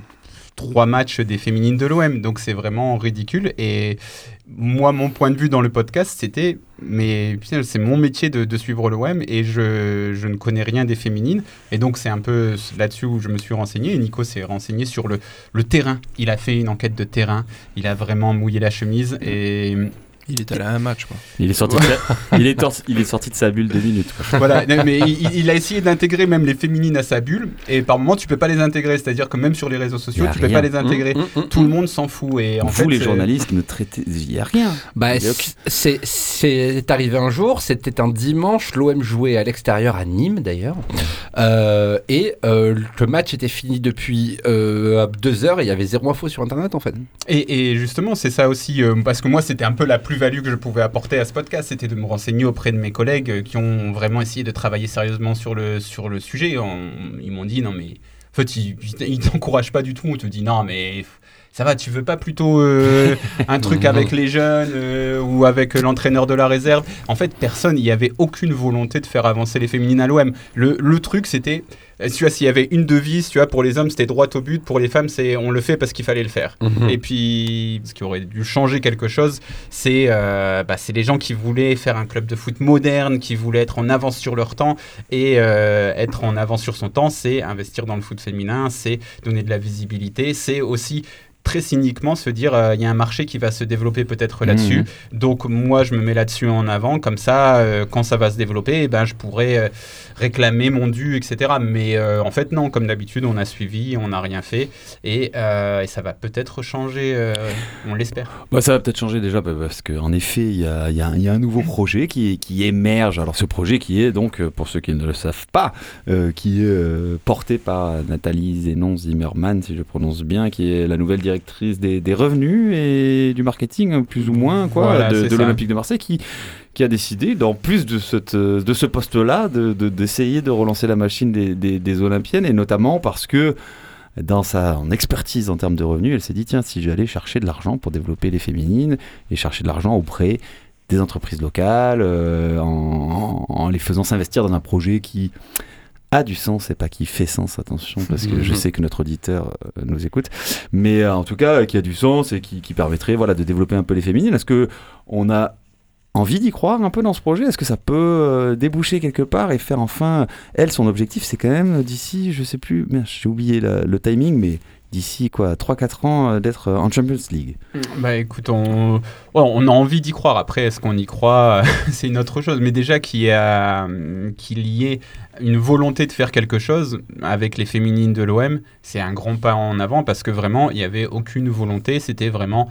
trois matchs des féminines de l'OM. Donc c'est vraiment ridicule. Et moi, mon point de vue dans le podcast, c'était mais c'est mon métier de, de suivre l'OM et je, je ne connais rien des féminines. Et donc c'est un peu là-dessus où je me suis renseigné. Et Nico s'est renseigné sur le, le terrain. Il a fait une enquête de terrain. Il a vraiment mouillé la chemise et Il est allé à un match, quoi. il est, sorti de sa, il, est tor- il est sorti de sa bulle deux minutes. quoi. voilà, non, mais il, il a essayé d'intégrer même les féminines à sa bulle, et par moment tu peux pas les intégrer, c'est-à-dire que même sur les réseaux sociaux tu peux rien. pas les intégrer. Mmh, mmh, mmh, Tout le monde s'en fout et en Vous, fait, les journalistes, ne traitez. Il n'y a rien. Bah, c'est- arrivé un jour, c'était un dimanche, l'OM jouait à l'extérieur à Nîmes d'ailleurs, Euh, et euh, le match était fini depuis euh, deux heures et il y avait zéro info sur internet en fait. Et, et justement, c'est ça aussi, euh, parce que moi, c'était un peu la plus-value que je pouvais apporter à ce podcast, c'était de me renseigner auprès de mes collègues qui ont vraiment essayé de travailler sérieusement sur le, sur le sujet. Ils m'ont dit, non mais, en fait, ils, ils t'encouragent pas du tout, on te dit, non mais ça va, tu veux pas plutôt euh, (laughs) un truc avec les jeunes euh, ou avec l'entraîneur de la réserve? En fait, personne, il y avait aucune volonté de faire avancer les féminines à l'OM. Le, le truc, c'était, euh, tu vois, s'il y avait une devise, tu vois, pour les hommes, c'était droit au but, pour les femmes, c'est on le fait parce qu'il fallait le faire. Mhm. Et puis, ce qui aurait dû changer quelque chose, c'est euh, bah, c'est les gens qui voulaient faire un club de foot moderne, qui voulaient être en avance sur leur temps. Et euh, être en avance sur son temps, c'est investir dans le foot féminin, c'est donner de la visibilité, c'est aussi très cyniquement se dire euh, il y a un marché qui va se développer peut-être là-dessus. Mhm. donc moi je me mets là-dessus en avant. Comme ça euh, quand ça va se développer eh ben je pourrais euh, réclamer mon dû etc mais en fait non. Comme d'habitude on a suivi on n'a rien fait. Et, et ça va peut-être changer on l'espère. Bah, ça va peut-être changer déjà bah, parce qu'en effet, il y y y a un nouveau projet qui, qui émerge. Alors ce projet qui est donc, pour ceux qui ne le savent pas, qui est porté par Nathalie Zénon Zimmerman, si je prononce bien, qui est la nouvelle directrice des, des revenus et du marketing, plus ou moins, quoi, Voilà, de, l'Olympique de Marseille, qui qui a décidé, en plus de, cette, de ce poste-là, de- de- d'essayer de, relancer la machine des, des- des Olympiennes, et notamment parce que dans sa en expertise en termes de revenus, elle s'est dit tiens, si j'allais chercher de l'argent pour développer les féminines et chercher de l'argent auprès des entreprises locales, euh, en, en- en les faisant s'investir dans un projet qui a du sens et pas qui fait sens, attention, parce que (laughs) je sais que notre auditeur euh, nous écoute, mais euh, en tout cas euh, qui a du sens et qui, qui permettrait voilà, de développer un peu les féminines. Est-ce que on a envie d'y croire un peu dans ce projet? Est-ce que ça peut déboucher quelque part et faire enfin, elle, son objectif, c'est quand même d'ici, je sais plus, j'ai oublié la- le timing, mais d'ici quoi, 3-4 ans d'être en Champions League. Bah écoute, on, ouais, on a envie d'y croire. Après, est-ce qu'on y croit? (laughs) C'est une autre chose. Mais déjà qu'il y, a- qu'il y ait une volonté de faire quelque chose avec les féminines de l'OM, c'est un grand pas en avant parce que vraiment, il n'y avait aucune volonté. C'était vraiment,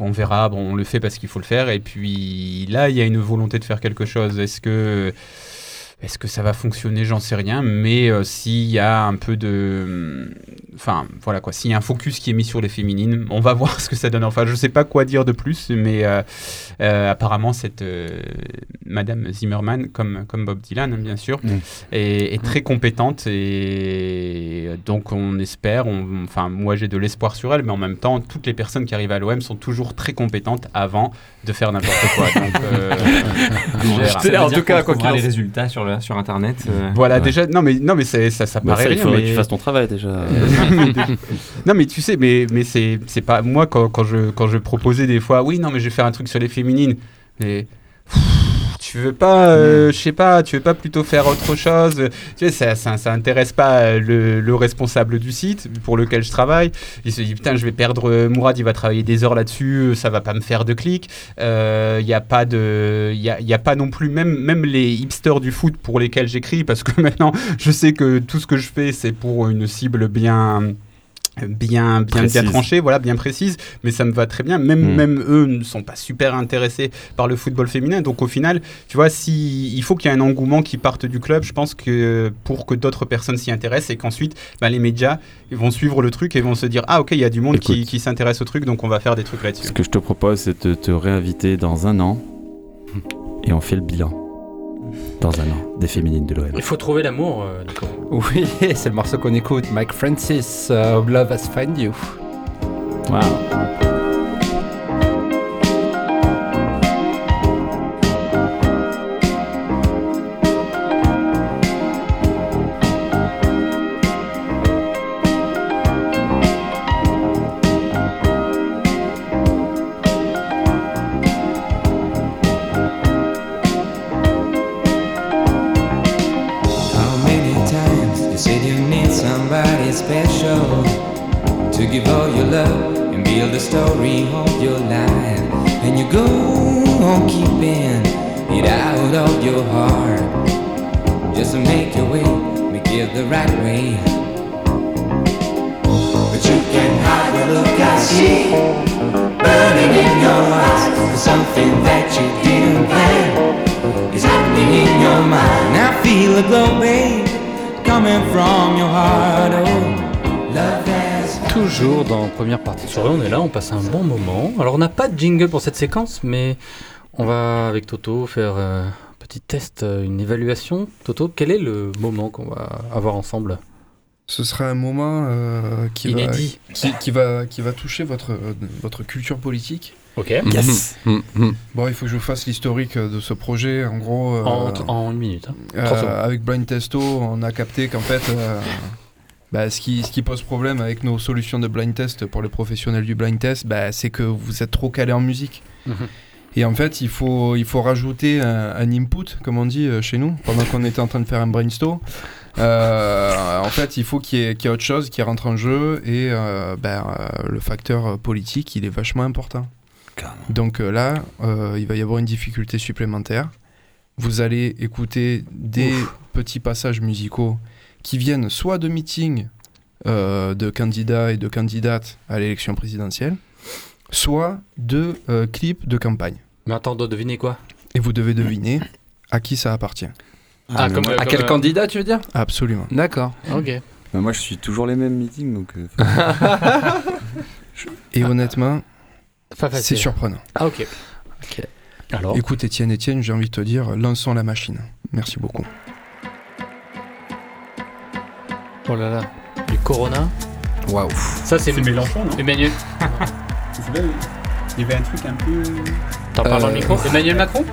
on verra, bon, on le fait parce qu'il faut le faire. Et puis là, il y a une volonté de faire quelque chose. Est-ce que... Est-ce que ça va fonctionner? J'en sais rien. Mais euh, s'il y a un peu de. Enfin, voilà quoi. S'il y a un focus qui est mis sur les féminines, on va (laughs) voir ce que ça donne. Enfin, je sais pas quoi dire de plus, mais euh, euh, apparemment, cette euh, Madame Zimmerman, comme, comme Bob Dylan, bien sûr, est, est très compétente. Et donc, on espère. on- Enfin, moi, j'ai de l'espoir sur elle, mais en même temps, toutes les personnes qui arrivent à l'OM sont toujours très compétentes avant de faire n'importe quoi. (laughs) Donc, euh, (laughs) en tout cas, quoi qu'il en les résultats sur, le, sur internet. euh, Voilà, Ouais. déjà, non mais, non, mais ça, ça Bah, paraît ça, il faudrait mais- que tu fasses ton travail déjà. (laughs) non mais tu sais, mais, mais c'est c'est pas moi quand, quand je quand je proposais des fois, oui non mais je vais faire un truc sur les féminines, mais pff, tu veux pas, euh, je sais pas, tu veux pas plutôt faire autre chose, tu sais ça ça, ça intéresse pas le, le responsable du site pour lequel je travaille, il se dit putain je vais perdre euh, Mourad, il va travailler des heures là-dessus, ça va pas me faire de clics, il y a pas de, il y a, y a pas non plus même même les hipsters du foot pour lesquels j'écris parce que (laughs) maintenant je sais que tout ce que je fais c'est pour une cible bien bien bien Précise. bien tranchée voilà bien précise mais ça me va très bien. Même Mm. même eux ne sont pas super intéressés par le football féminin. Donc au final tu vois si il faut qu'il y ait un engouement qui parte du club je pense que pour que d'autres personnes s'y intéressent et qu'ensuite bah, les médias vont suivre le truc et vont se dire ah ok il y a du monde qui, qui s'intéresse au truc donc on va faire des trucs là-dessus. Ce que je te propose, c'est de te réinviter dans un an et on fait le bilan dans un an des féminines de l'OM. Il faut trouver l'amour, euh, Nico. Oui, (laughs) c'est le morceau qu'on écoute. Mike Francis, euh, Love Has Found You. Wow. Keeping it out of your heart just make your way, make it the right way. But you can hide the look I see burning in your eyes for something that you didn't plan is happening in your mind. Now feel the glow, babe, coming from your heart. Oh, love has Toujours dans première partie de soirée, on est là, on passe un bon moment. Alors on n'a pas de jingle pour cette séquence, mais on va avec Toto faire euh, un petit test, euh, une évaluation. Toto, quel est le moment qu'on va avoir ensemble? Ce sera un moment euh, qui, va, Inédit. qui, qui va, qui va toucher votre, votre culture politique. Ok. Yes. Bon, il faut que je vous fasse l'historique de ce projet. En gros, euh, En, en une minute. hein. euh, 30 secondes. avec Blind Testo, on a capté qu'en fait, euh, bah, ce, qui, ce qui pose problème avec nos solutions de blind test pour les professionnels du blind test, bah, c'est que vous êtes trop calé en musique. Mhm. Et en fait, il faut, il faut rajouter un, un input, comme on dit euh, chez nous, pendant qu'on était en train de faire un brainstorm. Euh, en fait, il faut qu'il y, ait- qu'il y ait autre chose qui rentre en jeu et euh, ben, euh, le facteur politique, il est vachement important. Donc là, il va y avoir une difficulté supplémentaire. Vous allez écouter des petits passages musicaux qui viennent soit de meetings de candidats et de candidates à l'élection présidentielle, soit de euh, clips de campagne. Mais attends, de deviner quoi? Et vous devez deviner à qui ça appartient. Ah, comme- À comme, quel euh, candidat, tu veux dire? Absolument. D'accord. Ok. Bah, moi, je suis toujours les mêmes meetings, donc. euh, Et honnêtement, c'est surprenant. Ah, ok. Ok. Alors? Écoute, Étienne, Étienne, j'ai envie de te dire, lançons la machine. Merci beaucoup. Oh là là. Du Corona. Waouh. Ça, c'est C'est Mélenchon, non? Emmanuel. (laughs) Il y avait un truc un peu. T'en parles dans le Euh, micro Emmanuel Macron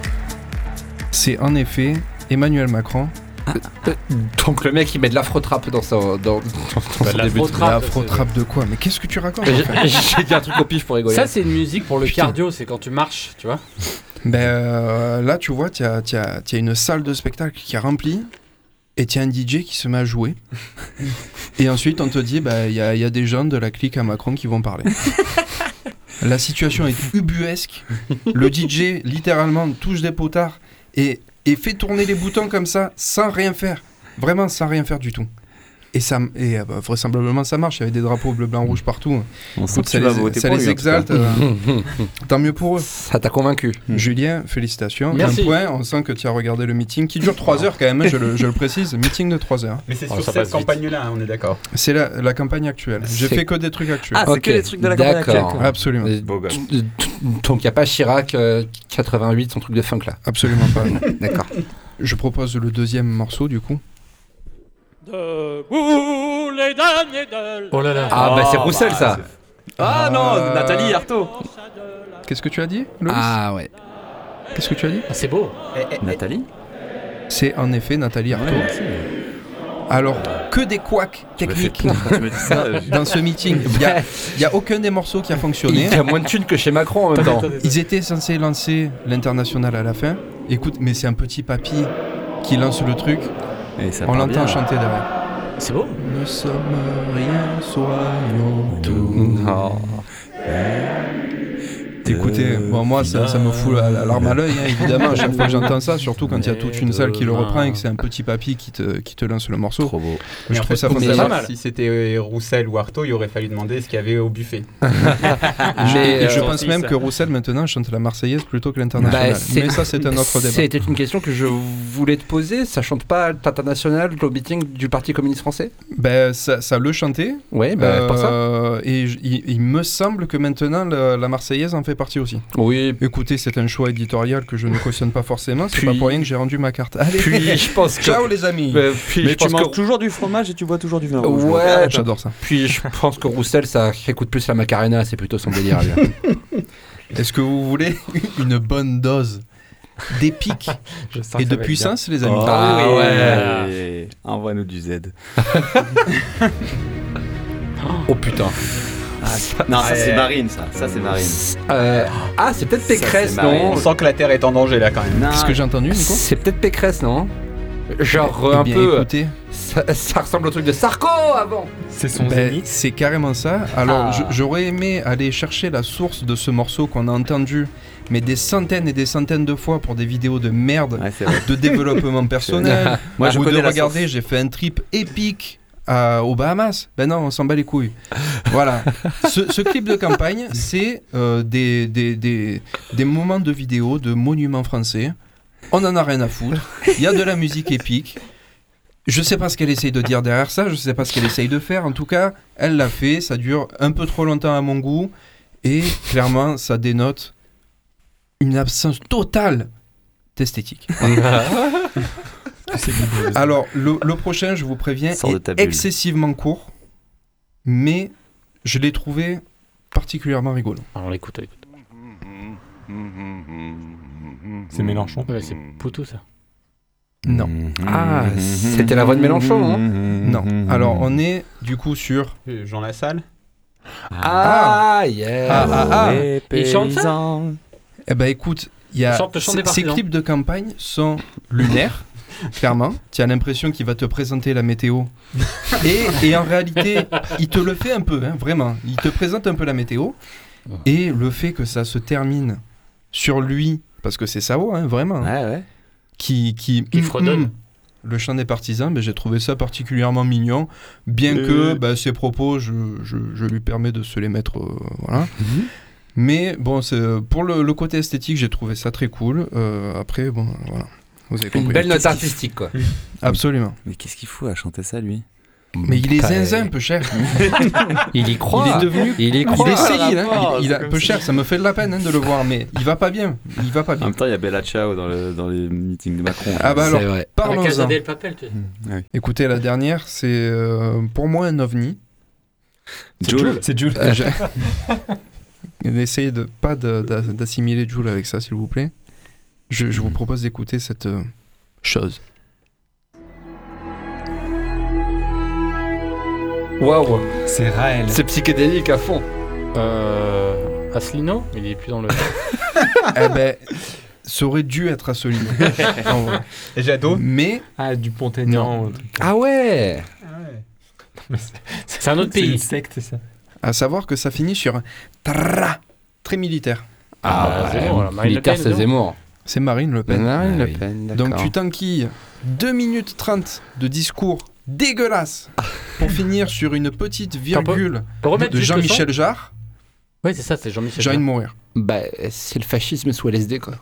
C'est en effet Emmanuel Macron. Donc le mec il met de l'afro-trap dans son, dans, dans son Bah, de début de- l'afro-trap. Quoi? Mais qu'est-ce que tu racontes en fait? (laughs) J'ai dit un truc au pif pour rigoler. Ça, c'est une musique pour le Putain. cardio, c'est quand tu marches, tu vois. Ben euh, là, tu vois, tu as, as- une salle de spectacle qui est remplie et tu as un DJ qui se met à jouer. (laughs) et ensuite, on te dit, ben, il y, a, il y a des gens de la clique à Macron qui vont parler. (laughs) la situation est ubuesque. Le DJ, littéralement, touche des potards et, et fait tourner les boutons comme ça sans rien faire. Vraiment sans rien faire du tout. Et, ça, et euh, bah, vraisemblablement, ça marche. Il y avait des drapeaux bleu, blanc, rouge partout. On sent Écoute, que ça les, ça les lui, exalte. euh, (laughs) tant mieux pour eux. Ça t'a convaincu. Julien, félicitations. Merci. Un point, on sent que tu as regardé le meeting qui dure 3 heures quand même, hein, je, le, je le précise. (laughs) Meeting de 3 heures. Mais c'est Oh, sur cette campagne-là, hein, on est d'accord. C'est la, la campagne actuelle. J'ai fait que des trucs actuels. Ah, c'est Ok, que les trucs de la campagne d'accord. actuelle. Absolument. Euh, Donc il n'y a pas Chirac euh, 88, son truc de funk là. Absolument pas. (laughs) D'accord. Je propose le deuxième morceau du coup. Debout les derniers de Oh là là. Ah bah c'est bah, Roussel ça. Ah non, Euh, Nathalie Arthaud. Qu'est-ce que tu as dit, Loïs Ah ouais. Qu'est-ce que tu as dit Ah, c'est beau. Nathalie C'est en effet Nathalie Arthaud. Ouais, merci. Alors, que des couacs fais- techniques tu me dis ça, dans ce meeting. Il n'y a, il y a aucun des morceaux qui a fonctionné. Il y a moins de thunes que chez Macron en même temps. Ils étaient censés lancer l'international à la fin. Écoute, mais c'est un petit papy qui lance le truc. Et ça On l'entend chanter derrière. C'est beau. Ne sommes rien, soyons tout. Oh. Écoutez, bon, moi ça, ça me fout la, la larme à l'œil, hein, (laughs) évidemment, à chaque fois que j'entends ça, surtout quand il y a toute une salle qui le reprend et que c'est un petit papy qui te, qui te lance le morceau. Trop beau. Je Mais trouve fait, ça savoir Si c'était euh, Roussel ou Artaud, il aurait fallu demander ce qu'il y avait au buffet. (laughs) Mais euh, je pense aussi, même ça. que Roussel maintenant chante la Marseillaise plutôt que l'international. Bah, Mais ça, c'est un autre débat. C'était une question que je voulais te poser. Ça chante pas l'international au meeting du Parti communiste français? Ben, ça, ça le chantait. Ouais, bah pour ça. euh, et il, me semble que maintenant la, la Marseillaise en fait partie aussi. Oui. Écoutez, c'est un choix éditorial que je ne cautionne pas forcément. C'est Puis- pas pour rien que j'ai rendu ma carte. Allez, Puis je pense que. ciao les amis. Puis Mais je tu pense manges que. toujours du fromage et tu bois toujours du vin rouge. Ouais, J'adore ça. Puis je pense que Roussel, ça écoute plus la Macarena, c'est plutôt son délire. (laughs) Est-ce que vous voulez une bonne dose d'épique (laughs) Je sens et de puissance, les amis Oh, Ah oui. ouais. Envoie-nous du Z. (laughs) oh putain. Non, ça c'est Ouais. Marine, ça. Ça c'est Marine. Euh, ah, c'est peut-être Pécresse, non. On sent que la Terre est en danger là quand même. Qu'est-ce que j'ai entendu, Nico C'est peut-être Pécresse, non Genre euh, Eh un bien, peu. écoutez, Ça, ça ressemble au truc de Sarko avant. C'est son ben, zénith. c'est carrément ça. Alors, Ah. j'aurais aimé aller chercher la source de ce morceau qu'on a entendu, mais des centaines et des centaines de fois pour des vidéos de merde Ouais, de développement (laughs) personnel. Moi, je ou de regarder, j'ai fait un trip épique à- aux Bahamas. Ben non, on s'en bat les couilles. Voilà. (laughs) Ce, ce clip de campagne, c'est euh, des, des, des, des moments de vidéo de monuments français. On en a rien à foutre. Il y a de la musique épique. Je sais pas ce qu'elle essaye de dire derrière ça, je sais pas ce qu'elle essaye de faire. En tout cas, elle l'a fait. Ça dure un peu trop longtemps à mon goût. Et clairement, ça dénote une absence totale d'esthétique. (laughs) Alors, le, le prochain, je vous préviens, Sors est excessivement court, mais je l'ai trouvé particulièrement rigolo. Alors, on l'écoute, on l'écoute. C'est Mélenchon. Ouais, c'est Poutou, ça. Non. Ah, c'était la voix de Mélenchon, hein Non. Alors, on est du coup sur. Jean Lassalle Ah, yeah Ah, ah, ah. Les ça. Eh ben, écoute, il y a ces- clips de campagne sont lunaires. (laughs) Clairement, tu as l'impression qu'il va te présenter la météo. Et, et en réalité, il te le fait un peu, hein, vraiment. Il te présente un peu la météo. Et le fait que ça se termine sur lui, parce que c'est sa voix, hein, vraiment, Ouais, ouais. qui, qui, Qui fredonne. le chant des partisans, ben, j'ai trouvé ça particulièrement mignon, bien que ben, ses propos, je, je, je lui permets de se les mettre, euh, voilà. Mais bon, c'est- pour le, le côté esthétique, j'ai trouvé ça très cool. Euh, après, bon, voilà. Vous avez Une compris. belle note artistique, quoi. Absolument. Mais qu'est-ce qu'il fout à chanter ça, lui Mais il est zinzin, peu cher. (laughs) Il y croit. Il est devenu. Il y Il croit. essaye, hein. il, il c'est a peu cher, ça me fait de la peine hein, de le voir, mais il va pas bien. Il va pas En bien. même temps, il y a Bella Ciao dans, le, dans les meetings de Macron. Ah bah alors, parlons-en. Tu sais. Écoutez, la dernière, c'est euh, pour moi un ovni. C'est Jules. Jules. C'est Jules. Euh, je- (laughs) Essayez de pas d'assimiler Joule avec ça, s'il vous plaît. Je, je vous propose d'écouter cette euh, chose. Waouh, C'est Raël. c'est psychédélique à fond. Euh. Asselineau Il est plus dans le. (laughs) eh ben, ça aurait dû être Asselineau. (laughs) En vrai. Et Jadot Mais Ah, du Pont-Aignan. un truc. Ah ouais C'est un autre C'est une pays. secte, ça. à savoir que ça finit sur un tra, très militaire. Ah, bah, Zemmour, militaire, c'est Zemmour. C'est Marine Le Pen. Marine Ah Le oui. Pen, Donc tu t'enquilles 2 minutes 30 de discours dégueulasse (laughs) pour finir sur une petite virgule de Jean-Michel Jarre. Ouais, c'est ça, c'est Jean-Michel. J'ai envie de Jarre. mourir. Bah, c'est le fascisme sous LSD, quoi.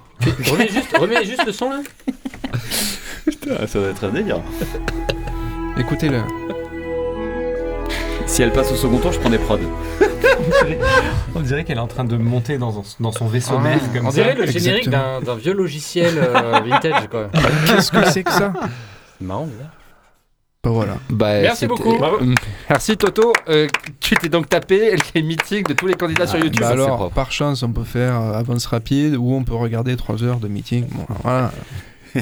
remets, juste, remets juste le son là. (laughs) Putain, ça doit être un délire. Écoutez-le. Si elle passe au second tour, je prends des prods. (laughs) On dirait qu'elle est en train de monter dans, son- dans son vaisseau Ah, mère comme On ça. dirait le générique d'un vieux logiciel euh, vintage quoi. (laughs) Qu'est-ce que c'est que ça C'est marrant. Bah voilà. Bah, Merci beaucoup. Bravo. Mm. Merci Toto. Euh, tu t'es donc tapé (laughs) les meetings de tous les candidats sur YouTube. Bah Ça, c'est alors, par chance, on peut faire euh, avance rapide ou on peut regarder 3 heures de meeting. Bon, voilà.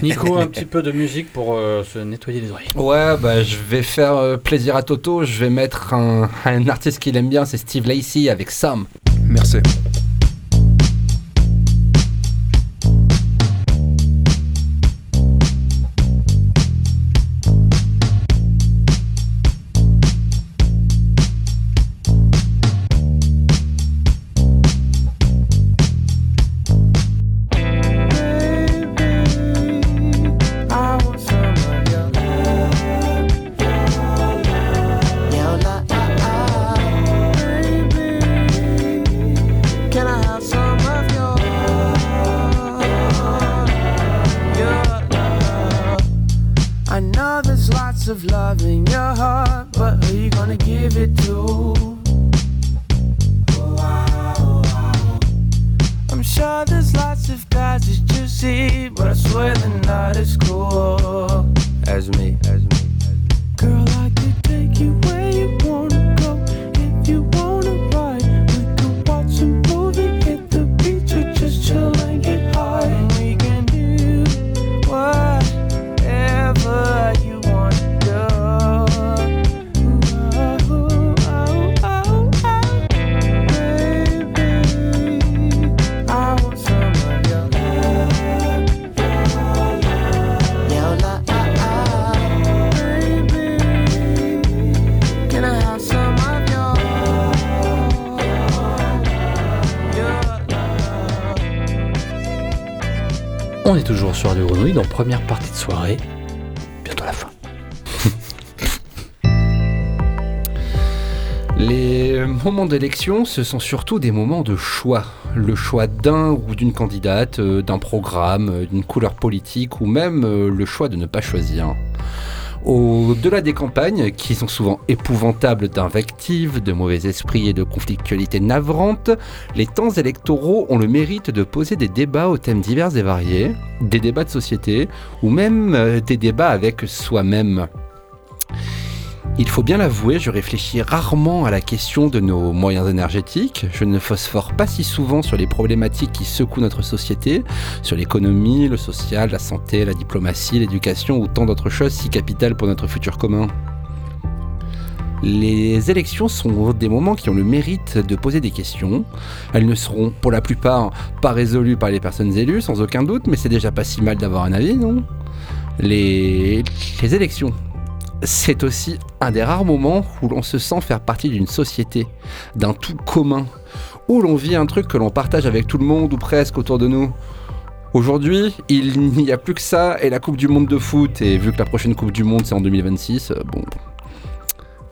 Nico, un petit peu de musique pour euh, se nettoyer les oreilles. Ouais, bah je vais faire euh, plaisir à Toto. Je vais mettre un, un artiste qu'il aime bien, c'est Steve Lacey avec Sam. Merci. Sur Radio dans première partie de soirée. Bientôt la fin. (laughs) Les moments d'élection, ce sont surtout des moments de choix. Le choix d'un ou d'une candidate, euh, d'un programme, euh, d'une couleur politique ou même euh, le choix de ne pas choisir. Au-delà des campagnes, qui sont souvent épouvantables d'invectives, de mauvais esprits et de conflictualités navrantes, les temps électoraux ont le mérite de poser des débats aux thèmes divers et variés, des débats de société, ou même euh, des débats avec soi-même. Il faut bien l'avouer, je réfléchis rarement à la question de nos moyens énergétiques. Je ne phosphore pas si souvent sur les problématiques qui secouent notre société, sur l'économie, le social, la santé, la diplomatie, l'éducation ou tant d'autres choses si capitales pour notre futur commun. Les élections sont des moments qui ont le mérite de poser des questions. Elles ne seront pour la plupart pas résolues par les personnes élues, sans aucun doute, mais c'est déjà pas si mal d'avoir un avis, non? Les... les élections c'est aussi un des rares moments où l'on se sent faire partie d'une société, d'un tout commun, où l'on vit un truc que l'on partage avec tout le monde ou presque autour de nous. Aujourd'hui, il n'y a plus que ça et la Coupe du Monde de foot, et vu que la prochaine Coupe du Monde c'est en 2026, euh, bon.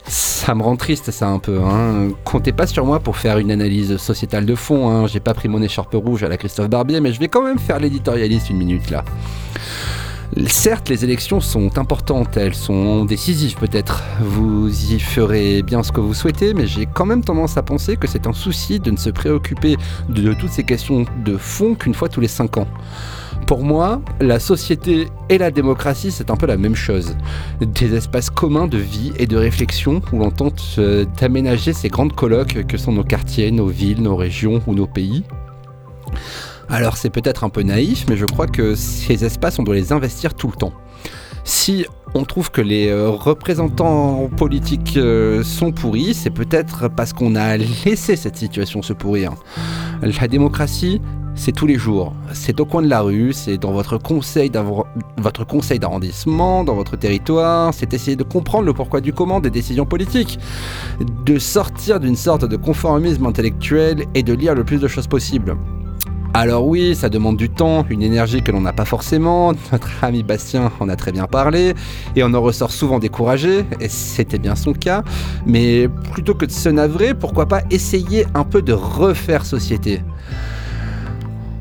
Ça me rend triste ça un peu. Hein. Comptez pas sur moi pour faire une analyse sociétale de fond. Hein. J'ai pas pris mon écharpe rouge à la Christophe Barbier, mais je vais quand même faire l'éditorialiste une minute là. Certes, les élections sont importantes, elles sont décisives peut-être. Vous y ferez bien ce que vous souhaitez, mais j'ai quand même tendance à penser que c'est un souci de ne se préoccuper de toutes ces questions de fond qu'une fois tous les cinq ans. Pour moi, la société et la démocratie, c'est un peu la même chose. Des espaces communs de vie et de réflexion où l'on tente euh, d'aménager ces grandes colloques que sont nos quartiers, nos villes, nos régions ou nos pays. Alors c'est peut-être un peu naïf, mais je crois que ces espaces, on doit les investir tout le temps. Si on trouve que les euh, représentants politiques euh, sont pourris, c'est peut-être parce qu'on a laissé cette situation se pourrir. La démocratie, c'est tous les jours. C'est au coin de la rue, c'est dans votre conseil d'avo- votre conseil d'arrondissement, dans votre territoire. C'est essayer de comprendre le pourquoi du comment des décisions politiques, de sortir d'une sorte de conformisme intellectuel et de lire le plus de choses possible. Alors oui, ça demande du temps, une énergie que l'on n'a pas forcément. Notre ami Bastien en a très bien parlé, et on en ressort souvent découragé, et c'était bien son cas. Mais plutôt que de se navrer, pourquoi pas essayer un peu de refaire société?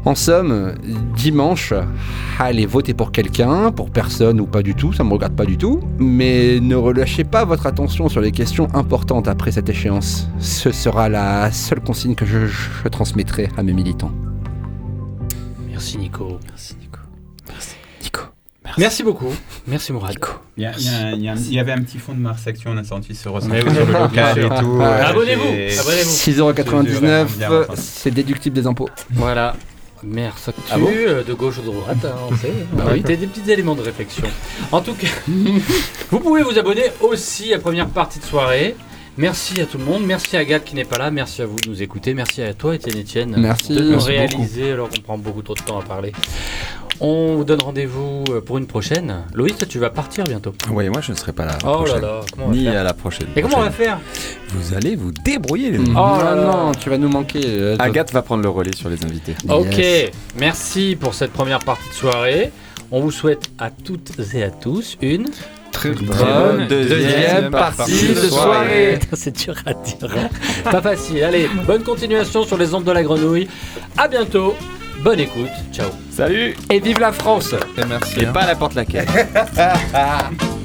En somme, dimanche, allez voter pour quelqu'un, pour personne ou pas du tout, ça me regarde pas du tout, mais ne relâchez pas votre attention sur les questions importantes après cette échéance. Ce sera la seule consigne que je, je transmettrai à mes militants. Merci Nico. Merci Nico. Merci Nico. Merci, beaucoup. Merci Mourad. Il y, a- il y a un- il y a un- il y avait un petit fond de Mars Action, on a senti se ressentir oui. sur le local et tout. euh, Abonnez-vous, j'ai- abonnez-vous. j'ai vraiment 6,99€, bien ressenti. c'est déductible des impôts. Voilà. Merci Ah bon de gauche ou de droite, hein, on sait. Bah Ah oui. Des, des petits éléments de réflexion. En tout cas, (laughs) vous pouvez vous abonner aussi à première partie de soirée. Merci à tout le monde. Merci à Gal qui n'est pas là. Merci à vous de nous écouter. Merci à toi, Étienne Etienne, Merci. de nous Merci réaliser alors qu'on prend beaucoup trop de temps à parler. On vous donne rendez-vous euh, pour une prochaine. Loïs, toi, tu vas partir bientôt. Oui, moi je ne serai pas là. la Oh là prochaine. là, comment on va Ni faire à la prochaine. Et comment on va faire Vous allez vous débrouiller les amis. Oh là là. non, tu vas nous manquer. euh, Agathe va prendre le relais sur les invités. Ok, merci pour cette première partie de soirée. On vous souhaite à toutes et à tous une Très bonne deuxième partie de soirée. (laughs) C'est dur à dire. hein. (laughs) Pas facile. Allez, bonne continuation sur les ondes de la grenouille. À bientôt. Bonne écoute. Ciao. Salut Et vive la France Et merci. Et hein. pas n'importe laquelle. (laughs)